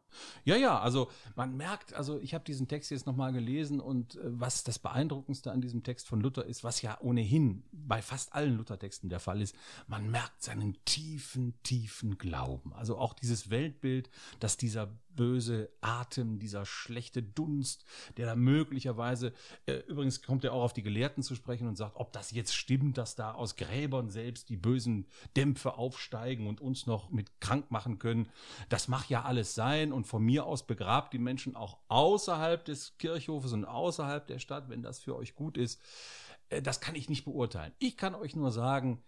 ja, ja, also man merkt, also ich habe diesen Text jetzt nochmal gelesen und äh, was das Beeindruckendste an diesem Text von Luther ist, was ja ohnehin bei fast allen Luther-Texten der Fall ist, man merkt seinen tiefen, tiefen Glauben. Also auch dieses Weltbild, dass dieser böse Atem, dieser schlechte Dunst, der da möglicherweise, äh, übrigens kommt er auch auf die Gelehrten zu sprechen und sagt, ob das jetzt stimmt, dass da aus Gräbern selbst die bösen Dämpfe aufsteigen und uns noch mit krank machen können. Das mag ja alles sein und von mir aus begrabt die Menschen auch außerhalb des Kirchhofes und außerhalb der Stadt, wenn das für euch gut ist. Äh, das kann ich nicht beurteilen. Ich kann euch nur sagen,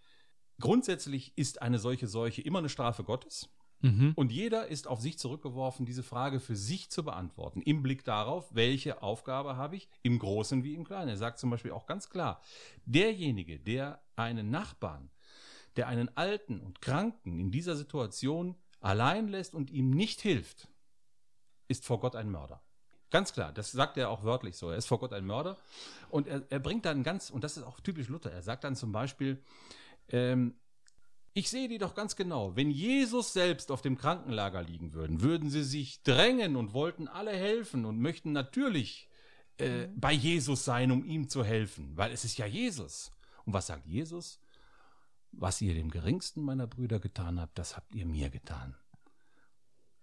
grundsätzlich ist eine solche Seuche immer eine Strafe Gottes. Mhm. Und jeder ist auf sich zurückgeworfen, diese Frage für sich zu beantworten, im Blick darauf, welche Aufgabe habe ich, im Großen wie im Kleinen. Er sagt zum Beispiel auch ganz klar, derjenige, der einen Nachbarn, der einen Alten und Kranken in dieser Situation allein lässt und ihm nicht hilft, ist vor Gott ein Mörder. Ganz klar, das sagt er auch wörtlich so. Er ist vor Gott ein Mörder. Und er, er bringt dann ganz, und das ist auch typisch Luther, er sagt dann zum Beispiel, ähm, ich sehe die doch ganz genau. Wenn Jesus selbst auf dem Krankenlager liegen würden, würden sie sich drängen und wollten alle helfen und möchten natürlich äh, mhm. bei Jesus sein, um ihm zu helfen, weil es ist ja Jesus. Und was sagt Jesus? Was ihr dem geringsten meiner Brüder getan habt, das habt ihr mir getan.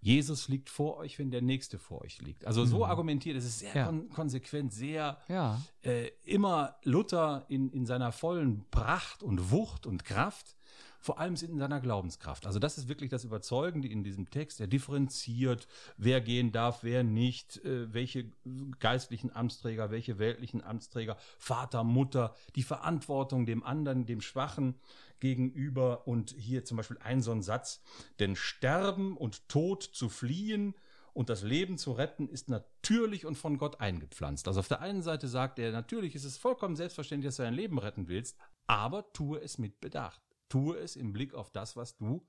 Jesus liegt vor euch, wenn der Nächste vor euch liegt. Also so mhm. argumentiert, es ist sehr ja. kon konsequent, sehr ja. äh, immer Luther in, in seiner vollen Pracht und Wucht und Kraft vor allem in seiner Glaubenskraft. Also das ist wirklich das Überzeugende in diesem Text. Er differenziert, wer gehen darf, wer nicht, äh, welche geistlichen Amtsträger, welche weltlichen Amtsträger, Vater, Mutter, die Verantwortung dem anderen, dem Schwachen gegenüber. Und hier zum Beispiel ein so ein Satz, denn Sterben und Tod zu fliehen, und das Leben zu retten ist natürlich und von Gott eingepflanzt. Also auf der einen Seite sagt er, natürlich ist es vollkommen selbstverständlich, dass du dein Leben retten willst, aber tue es mit Bedacht. Tue es im Blick auf das, was du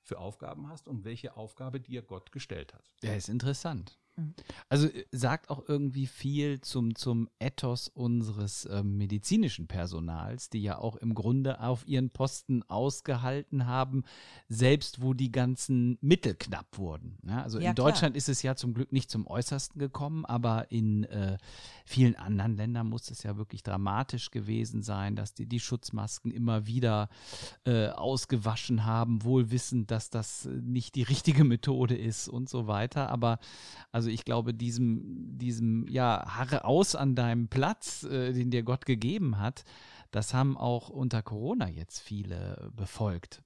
für Aufgaben hast und welche Aufgabe dir Gott gestellt hat. Ja, ist interessant. Mhm. Also äh, sagt auch irgendwie viel zum, zum Ethos unseres äh, medizinischen Personals, die ja auch im Grunde auf ihren Posten ausgehalten haben, selbst wo die ganzen Mittel knapp wurden. Ja, also ja, in Deutschland klar. ist es ja zum Glück nicht zum Äußersten gekommen, aber in äh, vielen anderen Ländern muss es ja wirklich dramatisch gewesen sein, dass die die Schutzmasken immer wieder äh, ausgewaschen haben, wohl wissend, dass das äh, nicht die richtige Methode ist und so weiter. Aber also also ich glaube, diesem, diesem, ja, harre aus an deinem Platz, äh, den dir Gott gegeben hat, das haben auch unter Corona jetzt viele befolgt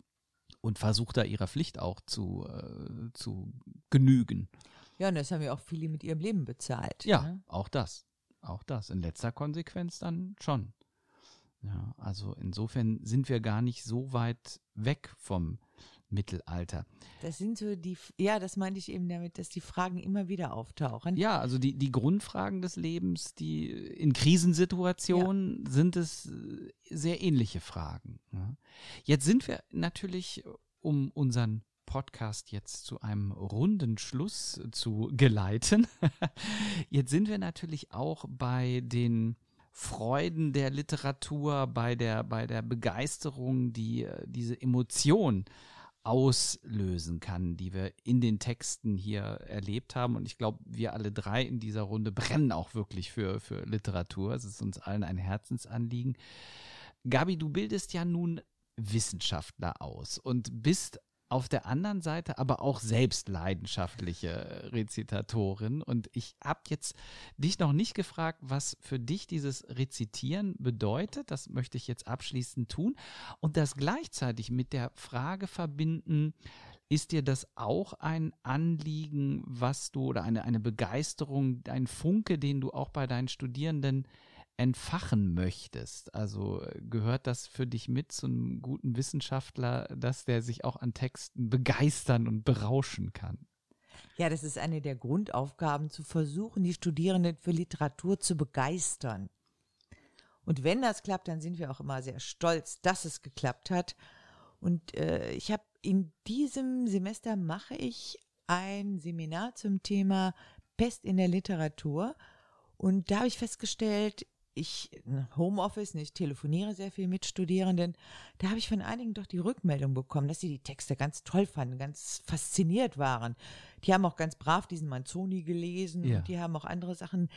und versucht da ihrer Pflicht auch zu, äh, zu genügen. Ja, und das haben ja auch viele mit ihrem Leben bezahlt. Ja, ne? auch das. Auch das. In letzter Konsequenz dann schon. Ja, also insofern sind wir gar nicht so weit weg vom Mittelalter. Das sind so die, ja, das meinte ich eben damit, dass die Fragen immer wieder auftauchen. Ja, also die, die Grundfragen des Lebens, die in Krisensituationen ja. sind es äh, sehr ähnliche Fragen. Ne? Jetzt sind wir natürlich, um unseren Podcast jetzt zu einem runden Schluss zu geleiten. Jetzt sind wir natürlich auch bei den Freuden der Literatur, bei der, bei der Begeisterung, die äh, diese Emotion auslösen kann, die wir in den Texten hier erlebt haben. Und ich glaube, wir alle drei in dieser Runde brennen auch wirklich für, für Literatur. Es ist uns allen ein Herzensanliegen. Gabi, du bildest ja nun Wissenschaftler aus und bist auf der anderen Seite aber auch selbst leidenschaftliche Rezitatorin. Und ich habe jetzt dich noch nicht gefragt, was für dich dieses Rezitieren bedeutet. Das möchte ich jetzt abschließend tun. Und das gleichzeitig mit der Frage verbinden, ist dir das auch ein Anliegen, was du oder eine, eine Begeisterung, ein Funke, den du auch bei deinen Studierenden entfachen möchtest. Also äh, gehört das für dich mit zu einem guten Wissenschaftler, dass der sich auch an Texten begeistern und berauschen kann? Ja, das ist eine der Grundaufgaben, zu versuchen, die Studierenden für Literatur zu begeistern. Und wenn das klappt, dann sind wir auch immer sehr stolz, dass es geklappt hat. Und äh, ich habe in diesem Semester mache ich ein Seminar zum Thema Pest in der Literatur. Und da habe ich festgestellt, ich Homeoffice, ich telefoniere sehr viel mit Studierenden, da habe ich von einigen doch die Rückmeldung bekommen, dass sie die Texte ganz toll fanden, ganz fasziniert waren. Die haben auch ganz brav diesen Manzoni gelesen ja. und die haben auch andere Sachen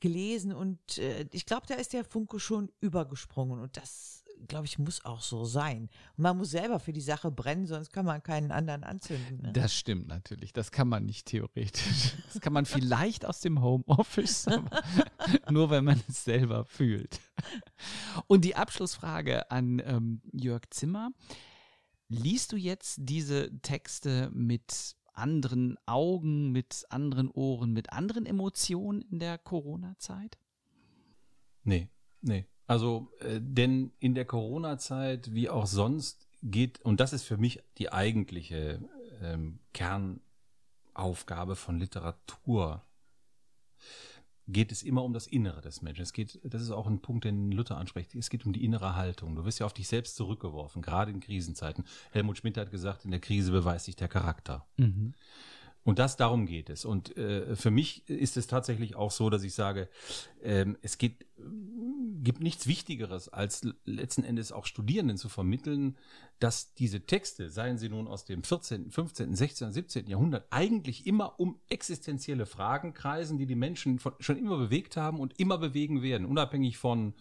gelesen und äh, ich glaube, da ist der Funke schon übergesprungen und das glaube ich, muss auch so sein. Und man muss selber für die Sache brennen, sonst kann man keinen anderen anzünden. Ne? Das stimmt natürlich. Das kann man nicht theoretisch. Das kann man vielleicht aus dem Homeoffice, nur wenn man es selber fühlt. Und die Abschlussfrage an ähm, Jörg Zimmer. Liest du jetzt diese Texte mit anderen Augen, mit anderen Ohren, mit anderen Emotionen in der Corona-Zeit? Nee, nee. Also, äh, denn in der Corona-Zeit, wie auch sonst, geht, und das ist für mich die eigentliche ähm, Kernaufgabe von Literatur, geht es immer um das Innere des Menschen. Es geht, das ist auch ein Punkt, den Luther anspricht. Es geht um die innere Haltung. Du wirst ja auf dich selbst zurückgeworfen, gerade in Krisenzeiten. Helmut Schmidt hat gesagt, in der Krise beweist sich der Charakter. Mhm. Und das darum geht es. Und äh, für mich ist es tatsächlich auch so, dass ich sage, ähm, es geht, gibt nichts Wichtigeres, als letzten Endes auch Studierenden zu vermitteln, dass diese Texte, seien sie nun aus dem 14., 15., 16., 17. Jahrhundert, eigentlich immer um existenzielle Fragen kreisen, die die Menschen von, schon immer bewegt haben und immer bewegen werden, unabhängig von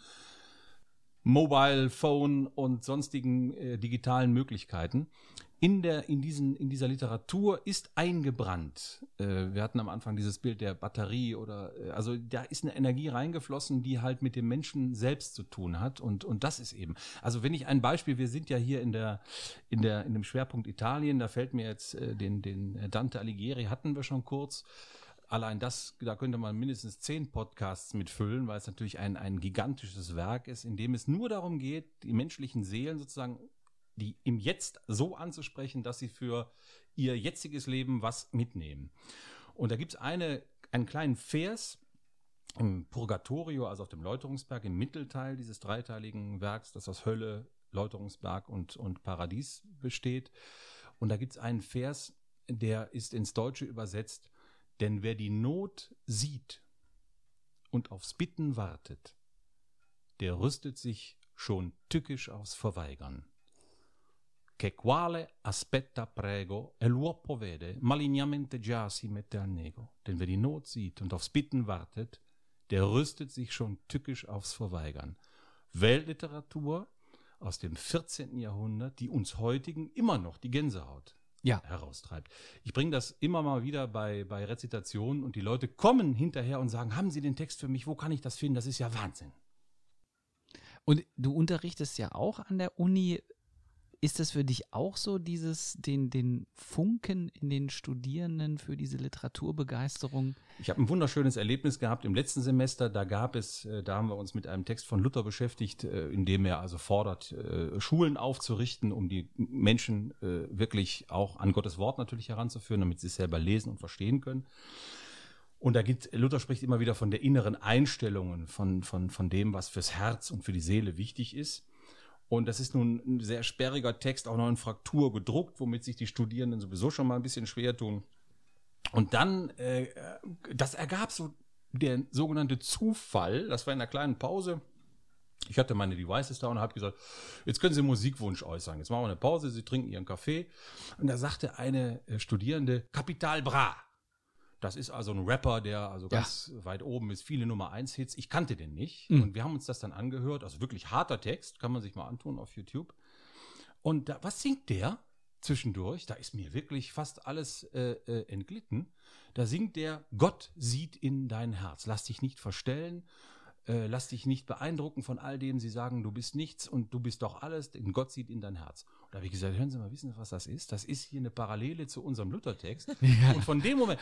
Mobile Phone und sonstigen äh, digitalen Möglichkeiten in, der, in, diesen, in dieser Literatur ist eingebrannt. Äh, wir hatten am Anfang dieses Bild der Batterie oder, äh, also da ist eine Energie reingeflossen, die halt mit dem Menschen selbst zu tun hat. Und, und das ist eben, also wenn ich ein Beispiel, wir sind ja hier in der, in der, in dem Schwerpunkt Italien, da fällt mir jetzt äh, den, den Dante Alighieri hatten wir schon kurz. Allein das, da könnte man mindestens zehn Podcasts mitfüllen, weil es natürlich ein, ein gigantisches Werk ist, in dem es nur darum geht, die menschlichen Seelen sozusagen die im Jetzt so anzusprechen, dass sie für ihr jetziges Leben was mitnehmen. Und da gibt es eine, einen kleinen Vers im Purgatorio, also auf dem Läuterungsberg, im Mittelteil dieses dreiteiligen Werks, das aus Hölle, Läuterungsberg und, und Paradies besteht. Und da gibt es einen Vers, der ist ins Deutsche übersetzt, denn wer die Not sieht und aufs Bitten wartet, der rüstet sich schon tückisch aufs Verweigern che quale aspetta prego e l'uopo vede, malignamente già si mette al nego. Denn wer die Not sieht und aufs Bitten wartet, der rüstet sich schon tückisch aufs Verweigern. Weltliteratur aus dem 14. Jahrhundert, die uns heutigen immer noch die Gänsehaut ja. heraustreibt. Ich bringe das immer mal wieder bei, bei Rezitationen und die Leute kommen hinterher und sagen, haben Sie den Text für mich, wo kann ich das finden? Das ist ja Wahnsinn. Und du unterrichtest ja auch an der Uni ist das für dich auch so, dieses, den, den Funken in den Studierenden für diese Literaturbegeisterung? Ich habe ein wunderschönes Erlebnis gehabt im letzten Semester. Da gab es, äh, da haben wir uns mit einem Text von Luther beschäftigt, äh, in dem er also fordert, äh, Schulen aufzurichten, um die Menschen wirklich auch an Gottes Wort natürlich heranzuführen, damit sie es selber lesen und verstehen können. Und da gibt, Luther spricht immer wieder von der inneren Einstellung, von, von, von dem, was fürs Herz und für die Seele wichtig ist. Und das ist nun ein sehr sperriger Text, auch noch in Fraktur gedruckt, womit sich die Studierenden sowieso schon mal ein bisschen schwer tun. Und dann, äh, das ergab so der sogenannte Zufall, das war in einer kleinen Pause. Ich hatte meine Devices da und habe gesagt, jetzt können Sie Musikwunsch äußern. Jetzt machen wir eine Pause, Sie trinken Ihren Kaffee. Und da sagte eine äh, Studierende, Kapital Bra. Das ist also ein Rapper, der also Ja. ganz weit oben ist, viele Nummer 1 Hits. Ich kannte den nicht. Mhm. Und wir haben uns das dann angehört. Also wirklich harter Text, kann man sich mal antun auf YouTube. Und da, was singt der zwischendurch? Da ist mir wirklich fast alles äh, äh, entglitten. Da singt der, Gott sieht in dein Herz. Lass dich nicht verstellen. Äh, lass dich nicht beeindrucken von all dem. Sie sagen, du bist nichts und du bist doch alles, denn Gott sieht in dein Herz. Und da habe ich gesagt, hören Sie mal, wissen Sie, was das ist? Das ist hier eine Parallele zu unserem Luthertext. Und von dem Moment,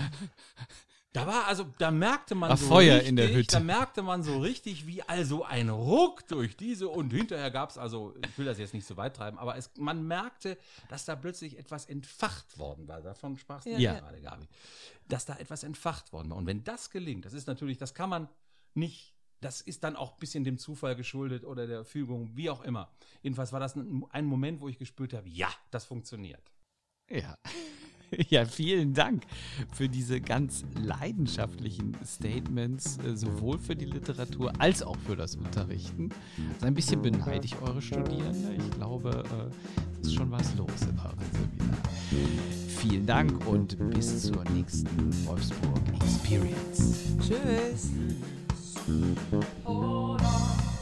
da war also, da merkte man War so Feuer richtig, in der Hütte. da merkte man so richtig, wie also ein Ruck durch diese und hinterher gab es, also ich will das jetzt nicht so weit treiben, aber es, man merkte, dass da plötzlich etwas entfacht worden war. Davon sprachst du Ja, ja, ja. gerade, Gabi. Dass da etwas entfacht worden war. Und wenn das gelingt, das ist natürlich, das kann man nicht, das ist dann auch ein bisschen dem Zufall geschuldet oder der Fügung, wie auch immer. Jedenfalls war das ein, ein Moment, wo ich gespürt habe, ja, das funktioniert. Ja. Ja, vielen Dank für diese ganz leidenschaftlichen Statements, äh, sowohl für die Literatur als auch für das Unterrichten. Also ein bisschen beneide ich eure Studierende. Ich glaube, äh, es ist schon was los in eurem Seminar. Vielen Dank und bis zur nächsten Wolfsburg Experience. Tschüss. Hold on.